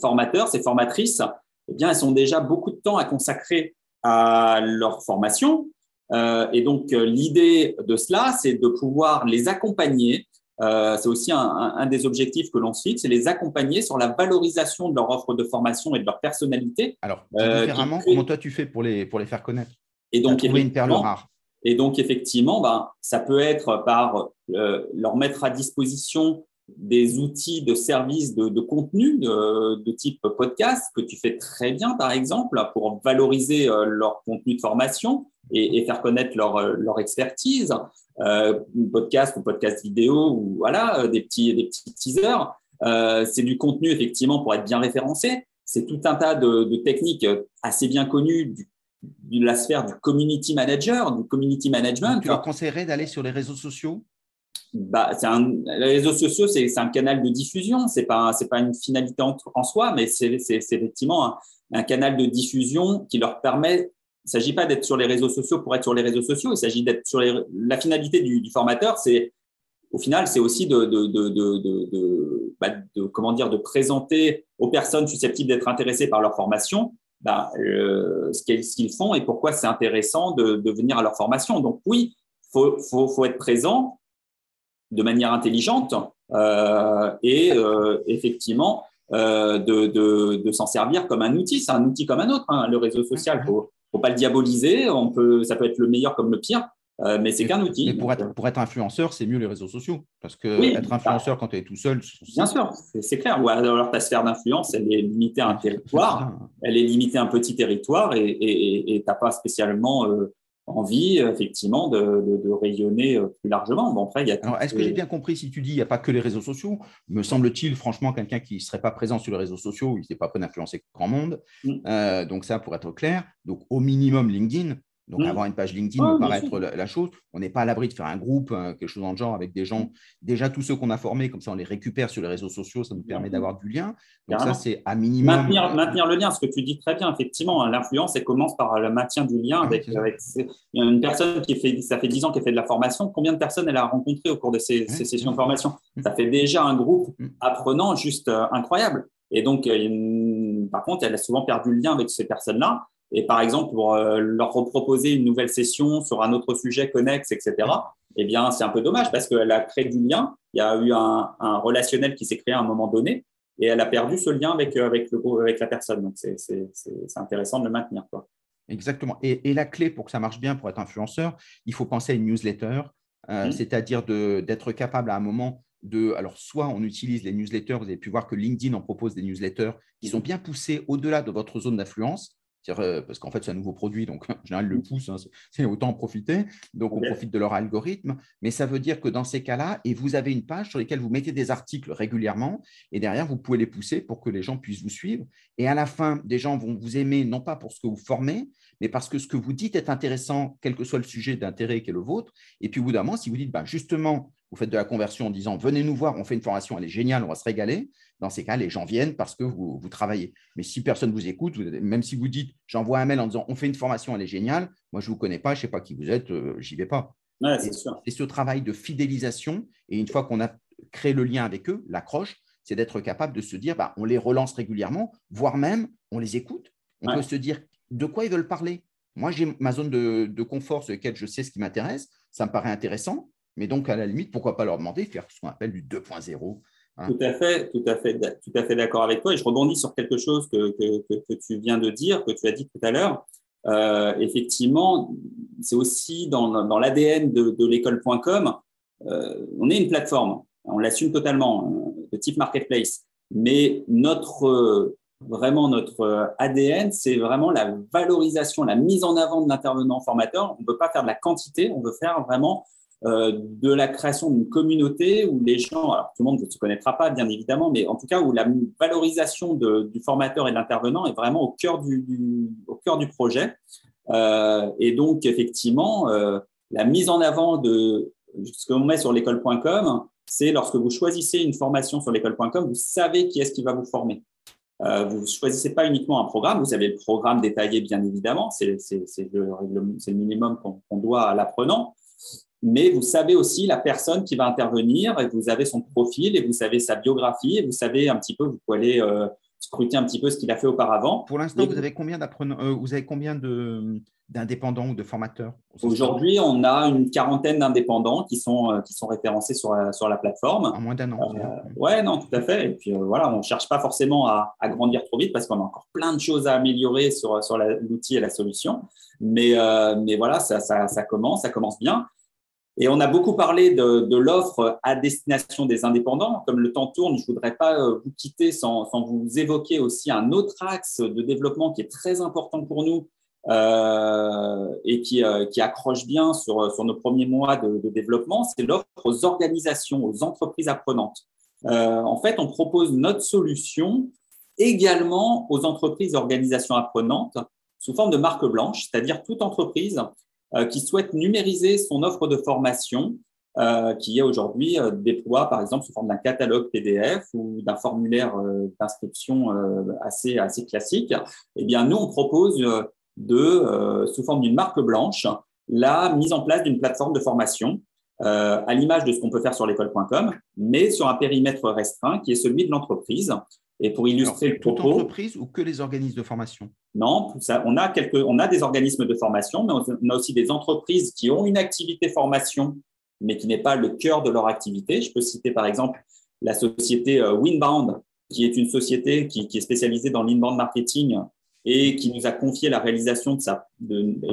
formateurs, ces formatrices, eh bien, elles ont déjà beaucoup de temps à consacrer à leur formation. Euh, et donc, euh, l'idée de cela, c'est de pouvoir les accompagner. c'est aussi un, des objectifs que l'on se fixe, c'est les accompagner sur la valorisation de leur offre de formation et de leur personnalité. Alors, différemment, comment toi tu fais pour les, pour les faire connaître? et donc, une perle rare. Et donc, effectivement, ben, ça peut être par euh, leur mettre à disposition des outils de service de, contenu de, type podcast que tu fais très bien, par exemple, pour valoriser euh, leur contenu de formation et, faire connaître leur, euh, leur expertise. podcast ou podcast vidéo ou voilà, des petits, des petits teasers. c'est du contenu, effectivement, pour être bien référencé. C'est tout un tas de, de techniques assez bien connues du de la sphère du community manager, du community management. tu leur conseillerais d'aller sur les réseaux sociaux? Bah, un, les réseaux sociaux, c'est un canal de diffusion. C'est pas, pas une finalité en, soi, mais c'est effectivement un, canal de diffusion qui leur permet. Il ne s'agit pas d'être sur les réseaux sociaux pour être sur les réseaux sociaux. Il s'agit d'être sur les, la finalité du, formateur. C'est au final, c'est aussi de, de, de, bah, de, comment dire, de présenter aux personnes susceptibles d'être intéressées par leur formation bah, euh, ce qu'ils font et pourquoi c'est intéressant de, venir à leur formation. Donc oui, faut, faut, faut, être présent de manière intelligente euh, et euh, effectivement euh, de, de, de s'en servir comme un outil. C'est un outil comme un autre, hein, le réseau social. Il ne faut, faut, pas le diaboliser. On peut, ça peut être le meilleur comme le pire. Euh, mais c'est qu'un outil. Mais pour, être, pour être influenceur, c'est mieux les réseaux sociaux. Parce que être influenceur quand tu es tout seul. Bien sûr, c'est clair. Ou alors ta sphère d'influence, elle est limitée à un territoire. Elle est limitée à un petit territoire et tu n'as pas spécialement euh, envie, effectivement, de, de, rayonner euh, plus largement. Bon, après, il y a alors, est-ce que j'ai bien compris si tu dis il n'y a pas que les réseaux sociaux Me semble-t-il, franchement, quelqu'un qui ne serait pas présent sur les réseaux sociaux, il n'est pas prêt d'influencer grand monde. Mm. donc, ça, pour être clair, donc au minimum LinkedIn, donc, mmh. avoir une page LinkedIn me paraît être la, chose. On n'est pas à l'abri de faire un groupe, euh, quelque chose dans le genre, avec des gens, mmh. déjà tous ceux qu'on a formés, comme ça on les récupère sur les réseaux sociaux, ça nous permet d'avoir du lien. Donc, ça, c'est à minimum. Maintenir, euh, maintenir, le lien, ce que tu dis très bien, effectivement, hein, l'influence, elle commence par le maintien du lien avec, une personne qui fait, ça fait 10 ans qu'elle fait de la formation. Combien de personnes elle a rencontrées au cours de ces, sessions de formation? Mmh. Ça fait déjà un groupe apprenant juste euh, incroyable. Et donc, par contre, elle a souvent perdu le lien avec ces personnes-là. Et par exemple, pour euh, leur reproposer une nouvelle session sur un autre sujet connexe, etc., eh bien, c'est un peu dommage parce qu'elle a créé du lien. Il y a eu un, relationnel qui s'est créé à un moment donné et elle a perdu ce lien avec, euh, avec, le, avec la personne. Donc, c'est intéressant de le maintenir. Quoi. Exactement. Et, et, la clé pour que ça marche bien, pour être influenceur, il faut penser à une newsletter, euh, mmh. c'est-à-dire d'être capable à un moment de. Alors, soit on utilise les newsletters, vous avez pu voir que LinkedIn en propose des newsletters qui sont bien poussés au-delà de votre zone d'influence parce qu'en fait, c'est un nouveau produit, donc [LAUGHS] en général, le pouce, hein, c'est autant en profiter. Donc, on profite de leur algorithme. Mais ça veut dire que dans ces cas-là, et vous avez une page sur laquelle vous mettez des articles régulièrement, et derrière, vous pouvez les pousser pour que les gens puissent vous suivre. Et à la fin, des gens vont vous aimer, non pas pour ce que vous formez, mais parce que ce que vous dites est intéressant, quel que soit le sujet d'intérêt qui est le vôtre. Et puis, au bout d'un moment, si vous dites, bah, justement, vous faites de la conversion en disant, venez nous voir, on fait une formation, elle est géniale, on va se régaler. Dans ces cas, les gens viennent parce que vous, travaillez. Mais si personne vous écoute, même si vous dites, j'envoie un mail en disant, on fait une formation, elle est géniale, moi, je ne vous connais pas, je ne sais pas qui vous êtes, euh, j'y vais pas. c'est c'est ce travail de fidélisation. Et une fois qu'on a créé le lien avec eux, l'accroche, c'est d'être capable de se dire, bah, on les relance régulièrement, voire même on les écoute. On peut se dire de quoi ils veulent parler? Moi, j'ai ma zone de, confort sur laquelle je sais ce qui m'intéresse. Ça me paraît intéressant. Mais donc, à la limite, pourquoi pas leur demander de faire ce qu'on appelle du 2.0 hein. Tout à fait, tout à fait, tout à fait d'accord avec toi. Et je rebondis sur quelque chose que, tu viens de dire, que tu as dit tout à l'heure. Euh, effectivement, c'est aussi dans, l'ADN de, l'école.com. Euh, on est une plateforme, on l'assume totalement, euh, de type marketplace. Mais notre vraiment notre ADN, c'est vraiment la valorisation, la mise en avant de l'intervenant formateur. On ne peut pas faire de la quantité, on veut faire vraiment de la création d'une communauté où les gens, alors tout le monde ne se connaîtra pas bien évidemment, mais en tout cas où la valorisation du formateur et de l'intervenant est vraiment au cœur du, projet. Euh, et donc effectivement, euh, la mise en avant de ce qu'on met sur l'école.com, c'est lorsque vous choisissez une formation sur l'école.com, vous savez qui est-ce qui va vous former. vous ne choisissez pas uniquement un programme, vous avez le programme détaillé bien évidemment, c'est le, minimum qu'on doit à l'apprenant, mais vous savez aussi la personne qui va intervenir, et vous avez son profil, et vous savez sa biographie, et vous savez un petit peu, vous pouvez aller euh, scruter un petit peu ce qu'il a fait auparavant. Pour l'instant, vous avez combien d'apprenants, euh, vous avez combien d'indépendants ou de formateurs Aujourd'hui, on a une quarantaine d'indépendants qui sont, euh, qui sont référencés sur la, sur la plateforme. En moins d'un an. ouais, non, tout à fait. Et puis voilà, on ne cherche pas forcément à, à, grandir trop vite parce qu'on a encore plein de choses à améliorer sur, sur l'outil et la solution. Mais, mais voilà, ça, ça, ça commence, ça commence bien. Et on a beaucoup parlé de, l'offre à destination des indépendants. Comme le temps tourne, je ne voudrais pas euh, vous quitter sans, vous évoquer aussi un autre axe de développement qui est très important pour nous euh, et qui, euh, qui, accroche bien sur, nos premiers mois de, développement, c'est l'offre aux organisations, aux entreprises apprenantes. En fait, on propose notre solution également aux entreprises organisations apprenantes sous forme de marque blanche, c'est-à-dire toute entreprise qui souhaite numériser son offre de formation euh, qui est aujourd'hui euh, déploie par exemple sous forme d'un catalogue PDF ou d'un formulaire d'inscription assez, assez classique, eh bien, nous, on propose de, sous forme d'une marque blanche, la mise en place d'une plateforme de formation à l'image de ce qu'on peut faire sur l'école.com, mais sur un périmètre restreint qui est celui de l'entreprise et pour illustrer le propos. Toute entreprise ou que les organismes de formation? Non, ça, on, a quelques, on a des organismes de formation, mais on a aussi des entreprises qui ont une activité formation, mais qui n'est pas le cœur de leur activité. Je peux citer par exemple la société euh, Winbound, qui est une société qui, qui est spécialisée dans l'inbound marketing et qui nous a confié la réalisation de sa,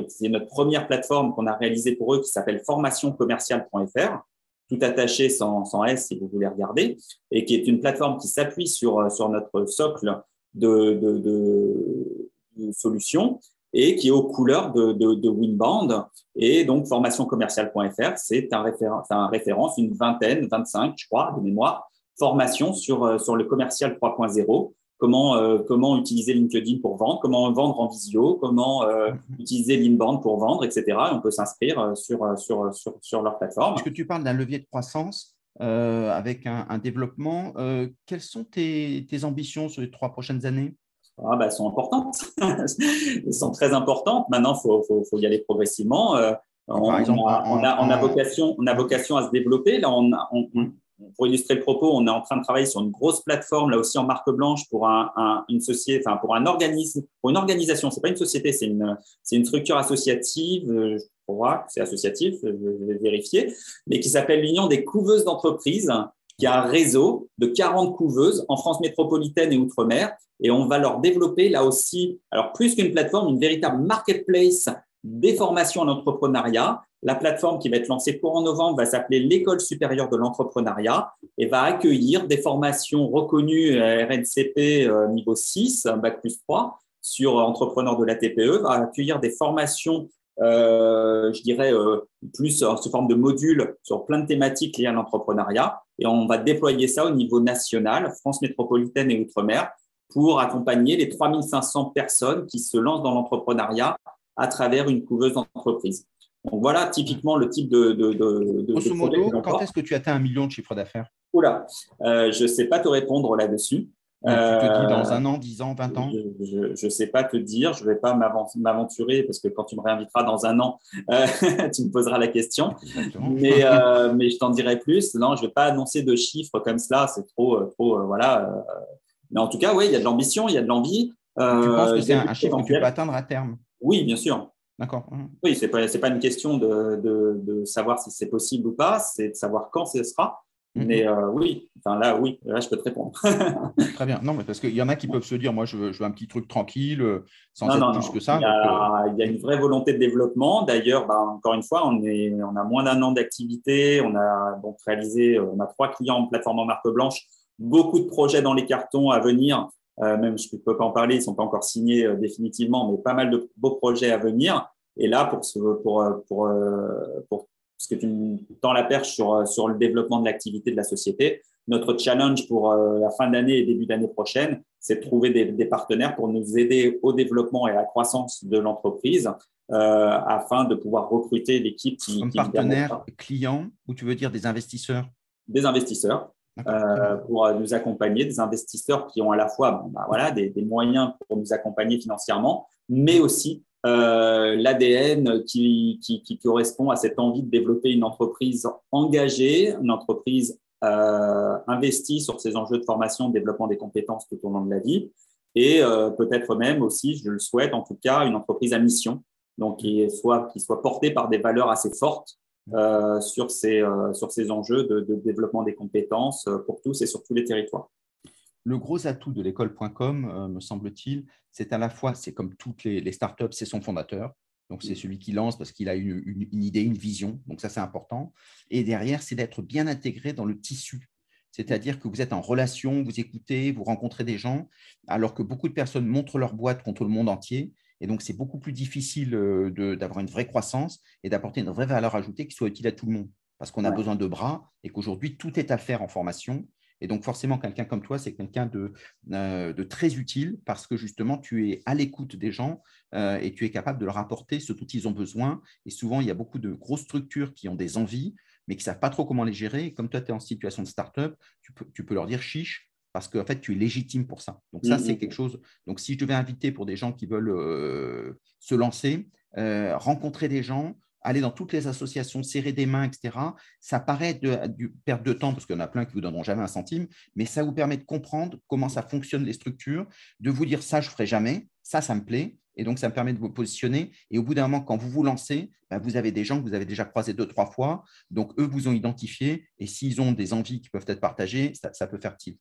c'est notre première plateforme qu'on a réalisée pour eux qui s'appelle formationcommerciale.fr tout attaché sans, sans, S si vous voulez regarder, et qui est une plateforme qui s'appuie sur, sur notre socle de, de, solutions et qui est aux couleurs de, de, Winband. Et donc, formationcommerciale.fr, c'est un, référence, un référence, une vingtaine, 25, je crois, de mémoire, formation sur, sur le commercial 3.0 comment, euh, comment utiliser LinkedIn pour vendre, comment vendre en visio, comment euh, mhm. utiliser l'inbound pour vendre, etc. on peut s'inscrire euh, sur, sur, sur, sur, leur plateforme. Puisque tu parles d'un levier de croissance avec un, développement, quelles sont tes, tes, ambitions sur les trois prochaines années? Ah, bah, Elles sont importantes, [LAUGHS] elles sont très importantes. Maintenant, il faut, faut, faut, y aller progressivement. On, Par exemple, on, a, on, a, on, a, vocation, on a vocation à se développer. Là, on, on, pour illustrer le propos, on est en train de travailler sur une grosse plateforme, là aussi en marque blanche, pour un, une société, enfin pour un organisme, pour une organisation. C'est pas une société, c'est une, c'est une structure associative. Euh, je crois que c'est associatif, je vais vérifier, mais qui s'appelle l'Union des couveuses d'entreprises, qui a un réseau de 40 couveuses en France métropolitaine et outre-mer, et on va leur développer là aussi, alors plus qu'une plateforme, une véritable marketplace des formations en entrepreneuriat la plateforme qui va être lancée courant novembre va s'appeler l'École supérieure de l'entrepreneuriat et va accueillir des formations reconnues euh, RNCP euh, niveau 6, Bac plus 3, sur entrepreneurs de la TPE, va accueillir des formations euh, je dirais, euh, plus sous forme de modules sur plein de thématiques liées à l'entrepreneuriat. Et on va déployer ça au niveau national, France métropolitaine et Outre-mer, pour accompagner les 3500 personnes qui se lancent dans l'entrepreneuriat à travers une couveuse d'entreprise. Donc voilà typiquement le type de. de, de, de Grosso modo, quand est-ce que tu atteins un million de chiffre d'affaires? Oula, euh, je ne sais pas te répondre là-dessus. tu te dis dans un an, dix ans, vingt ans? Je ne sais pas te dire, je ne vais pas m'aventurer parce que quand tu me réinviteras dans un an, euh, [LAUGHS] tu me poseras la question. Mais, [LAUGHS] euh, mais je t'en dirai plus. Non, je ne vais pas annoncer de chiffres comme cela, c'est trop, trop voilà. Mais en tout cas, oui, il y a de l'ambition, il y a de l'envie. tu penses que c'est un chiffre que tu peux atteindre à terme? Oui, bien sûr. D'accord. Oui, ce n'est pas, pas, une question de, de, de savoir si c'est possible ou pas, c'est de savoir quand ce sera. Mhm. Mais euh, oui, enfin là, oui, là, je peux te répondre. [LAUGHS] Très bien. Non, mais parce qu'il y en a qui peuvent se dire, moi, je veux, je veux un petit truc tranquille, euh, sans être plus que ça. Il y, a, euh, il y, a, une vraie volonté de développement. D'ailleurs, bah, encore une fois, on, est, on a moins d'un an d'activité. On a donc réalisé, on a trois clients en plateforme en marque blanche, beaucoup de projets dans les cartons à venir. Euh, même je ne peux pas en parler, ils ne sont pas encore signés euh, définitivement, mais pas mal de beaux projets à venir. Et là, pour, ce, pour, euh, pour, pour parce que tu tends la perche sur, sur le développement de l'activité de la société. Notre challenge pour la fin d'année et début d'année prochaine, c'est de trouver des, des, partenaires pour nous aider au développement et à la croissance de l'entreprise euh, afin de pouvoir recruter l'équipe qui. Comme partenaire client, ou tu veux dire des investisseurs? Des investisseurs. Euh, pour euh, nous accompagner, des investisseurs qui ont à la fois bah, voilà, des, moyens pour nous accompagner financièrement, mais aussi euh, l'ADN qui, qui, correspond à cette envie de développer une entreprise engagée, une entreprise investie sur ces enjeux de formation, de développement des compétences tout au long de la vie, et peut-être même aussi, je le souhaite en tout cas, une entreprise à mission, donc qui soit, qui soit portée par des valeurs assez fortes euh, sur, ces, euh, sur ces enjeux de, développement des compétences euh, pour tous et sur tous les territoires. Le gros atout de l'école.com, me semble-t-il, c'est à la fois, c'est comme toutes les, startups, c'est son fondateur. Donc, c'est celui qui lance parce qu'il a une, une, idée, une vision. Donc, ça, c'est important. Et derrière, c'est d'être bien intégré dans le tissu. C'est-à-dire que vous êtes en relation, vous écoutez, vous rencontrez des gens, alors que beaucoup de personnes montrent leur boîte contre le monde entier et donc, c'est beaucoup plus difficile euh, d'avoir une vraie croissance et d'apporter une vraie valeur ajoutée qui soit utile à tout le monde. Parce qu'on a besoin de bras et qu'aujourd'hui, tout est à faire en formation. Et donc, forcément, quelqu'un comme toi, c'est quelqu'un de, euh, de, très utile parce que justement, tu es à l'écoute des gens euh, et tu es capable de leur apporter ce dont ils ont besoin. Et souvent, il y a beaucoup de grosses structures qui ont des envies, mais qui ne savent pas trop comment les gérer. Et comme toi, tu es en situation de start-up, tu peux, tu peux leur dire chiche, parce qu'en fait, tu es légitime pour ça. Donc, ça, c'est mm, mm, quelque mm. chose. Donc, si je devais inviter pour des gens qui veulent euh, se lancer, euh, rencontrer des gens, aller dans toutes les associations, serrer des mains, etc., ça paraît de, perte de temps, parce qu'il y en a plein qui ne vous donneront jamais un centime, mais ça vous permet de comprendre comment ça fonctionne les structures, de vous dire ça, je ne ferai jamais, ça, ça me plaît. Et donc, ça me permet de vous positionner. Et au bout d'un moment, quand vous vous lancez, bah, vous avez des gens que vous avez déjà croisés deux, trois fois. Donc, eux vous ont identifié. Et s'ils ont des envies qui peuvent être partagées, ça, peut faire tilt.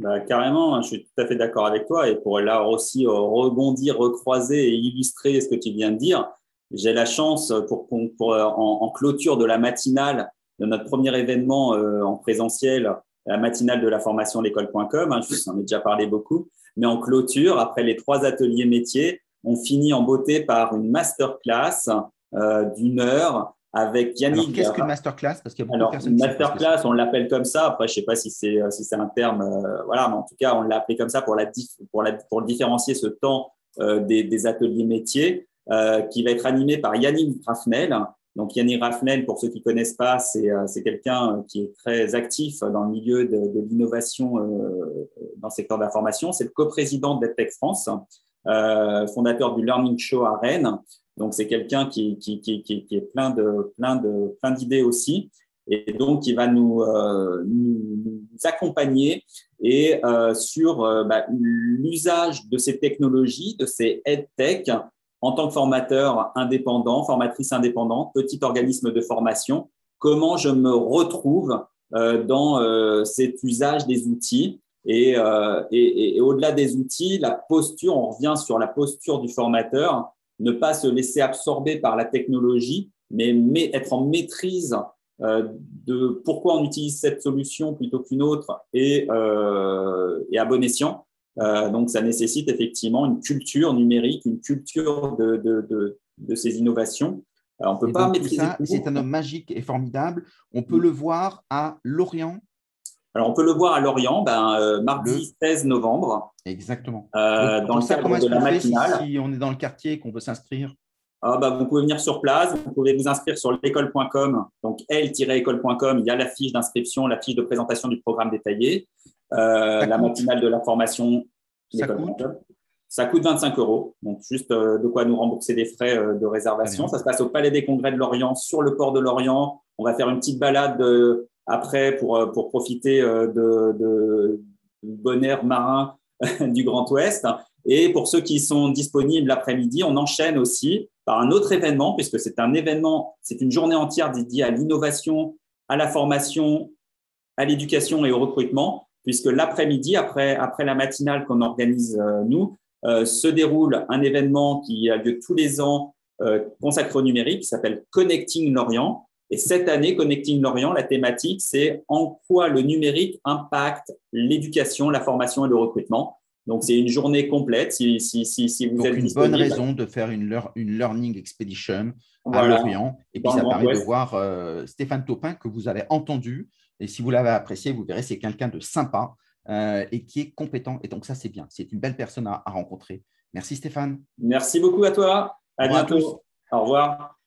Bah, carrément, je suis tout à fait d'accord avec toi. Et pour là aussi rebondir, recroiser et illustrer ce que tu viens de dire, j'ai la chance pour, pour, euh, en, clôture de la matinale de notre premier événement euh, en présentiel, la matinale de la formation l'école.com. Hein, je vous en ai déjà parlé beaucoup. Mais en clôture, après les trois ateliers métiers, on finit en beauté par une masterclass euh, d'une heure avec Yannick. Qu'est-ce qu'une masterclass? Parce qu'il y a beaucoup Alors, de personnes. Une masterclass, on l'appelle comme ça. Après, je ne sais pas si c'est euh, si c'est un terme, euh, voilà, mais en tout cas, on l'a appelé comme ça pour la pour la pour différencier ce temps euh, des, des, ateliers métiers, euh, qui va être animé par Yannick Raffnel. Donc Yannick Raffnel, pour ceux qui connaissent pas, c'est c'est quelqu'un qui est très actif dans le milieu de, l'innovation dans le secteur de la formation. C'est le coprésident d'EdTech France, fondateur du Learning Show à Rennes. Donc, c'est quelqu'un qui, qui, qui, est plein de plein de plein d'idées aussi, et donc qui va nous, euh, nous, accompagner et euh, sur euh, bah, l'usage de ces technologies, de ces EdTech en tant que formateur indépendant, formatrice indépendante, petit organisme de formation. Comment je me retrouve dans cet usage des outils et, et, au-delà des outils, la posture, on revient sur la posture du formateur ne pas se laisser absorber par la technologie, mais, être en maîtrise euh, de pourquoi on utilise cette solution plutôt qu'une autre et, euh, et, à bon escient. Donc, ça nécessite effectivement une culture numérique, une culture de, de, de, ces innovations. on peut pas maîtriser C'est un homme magique et formidable. On peut le voir à Lorient. Alors, on peut le voir à Lorient, ben, mardi 16 novembre. Exactement. dans le cadre de la matinale. si on est dans le quartier et qu'on veut s'inscrire ah, bah, vous pouvez venir sur place, vous pouvez vous inscrire sur l'école.com, donc l-école.com, il y a la fiche d'inscription, la fiche de présentation du programme détaillé, euh, la matinale de la formation, l'école.com. Ça coûte 25 euros, donc juste euh, de quoi nous rembourser des frais euh, de réservation. Ça se passe au Palais des Congrès de Lorient, sur le port de Lorient. On va faire une petite balade après pour, pour profiter de, de, du bon air marin [LAUGHS] du Grand Ouest. Et pour ceux qui sont disponibles l'après-midi, on enchaîne aussi par un autre événement, puisque c'est un événement, c'est une journée entière dédiée à l'innovation, à la formation, à l'éducation et au recrutement, puisque l'après-midi, après, après la matinale qu'on organise euh, nous, euh, se déroule un événement qui a lieu tous les ans euh, consacré au numérique, qui s'appelle Connecting Lorient. Et cette année, Connecting Lorient, la thématique, c'est en quoi le numérique impacte l'éducation, la formation et le recrutement. Donc, c'est une journée complète si, si, si, vous Donc, êtes une bonne raison de faire une, une Learning Expedition à Lorient. Et puis, ça permet de voir euh, Stéphane Topin que vous avez entendu. Et si vous l'avez apprécié, vous verrez, c'est quelqu'un de sympa euh, et qui est compétent. Et donc, ça, c'est bien. C'est une belle personne à, rencontrer. Merci Stéphane. Merci beaucoup à toi. À bientôt. Au revoir.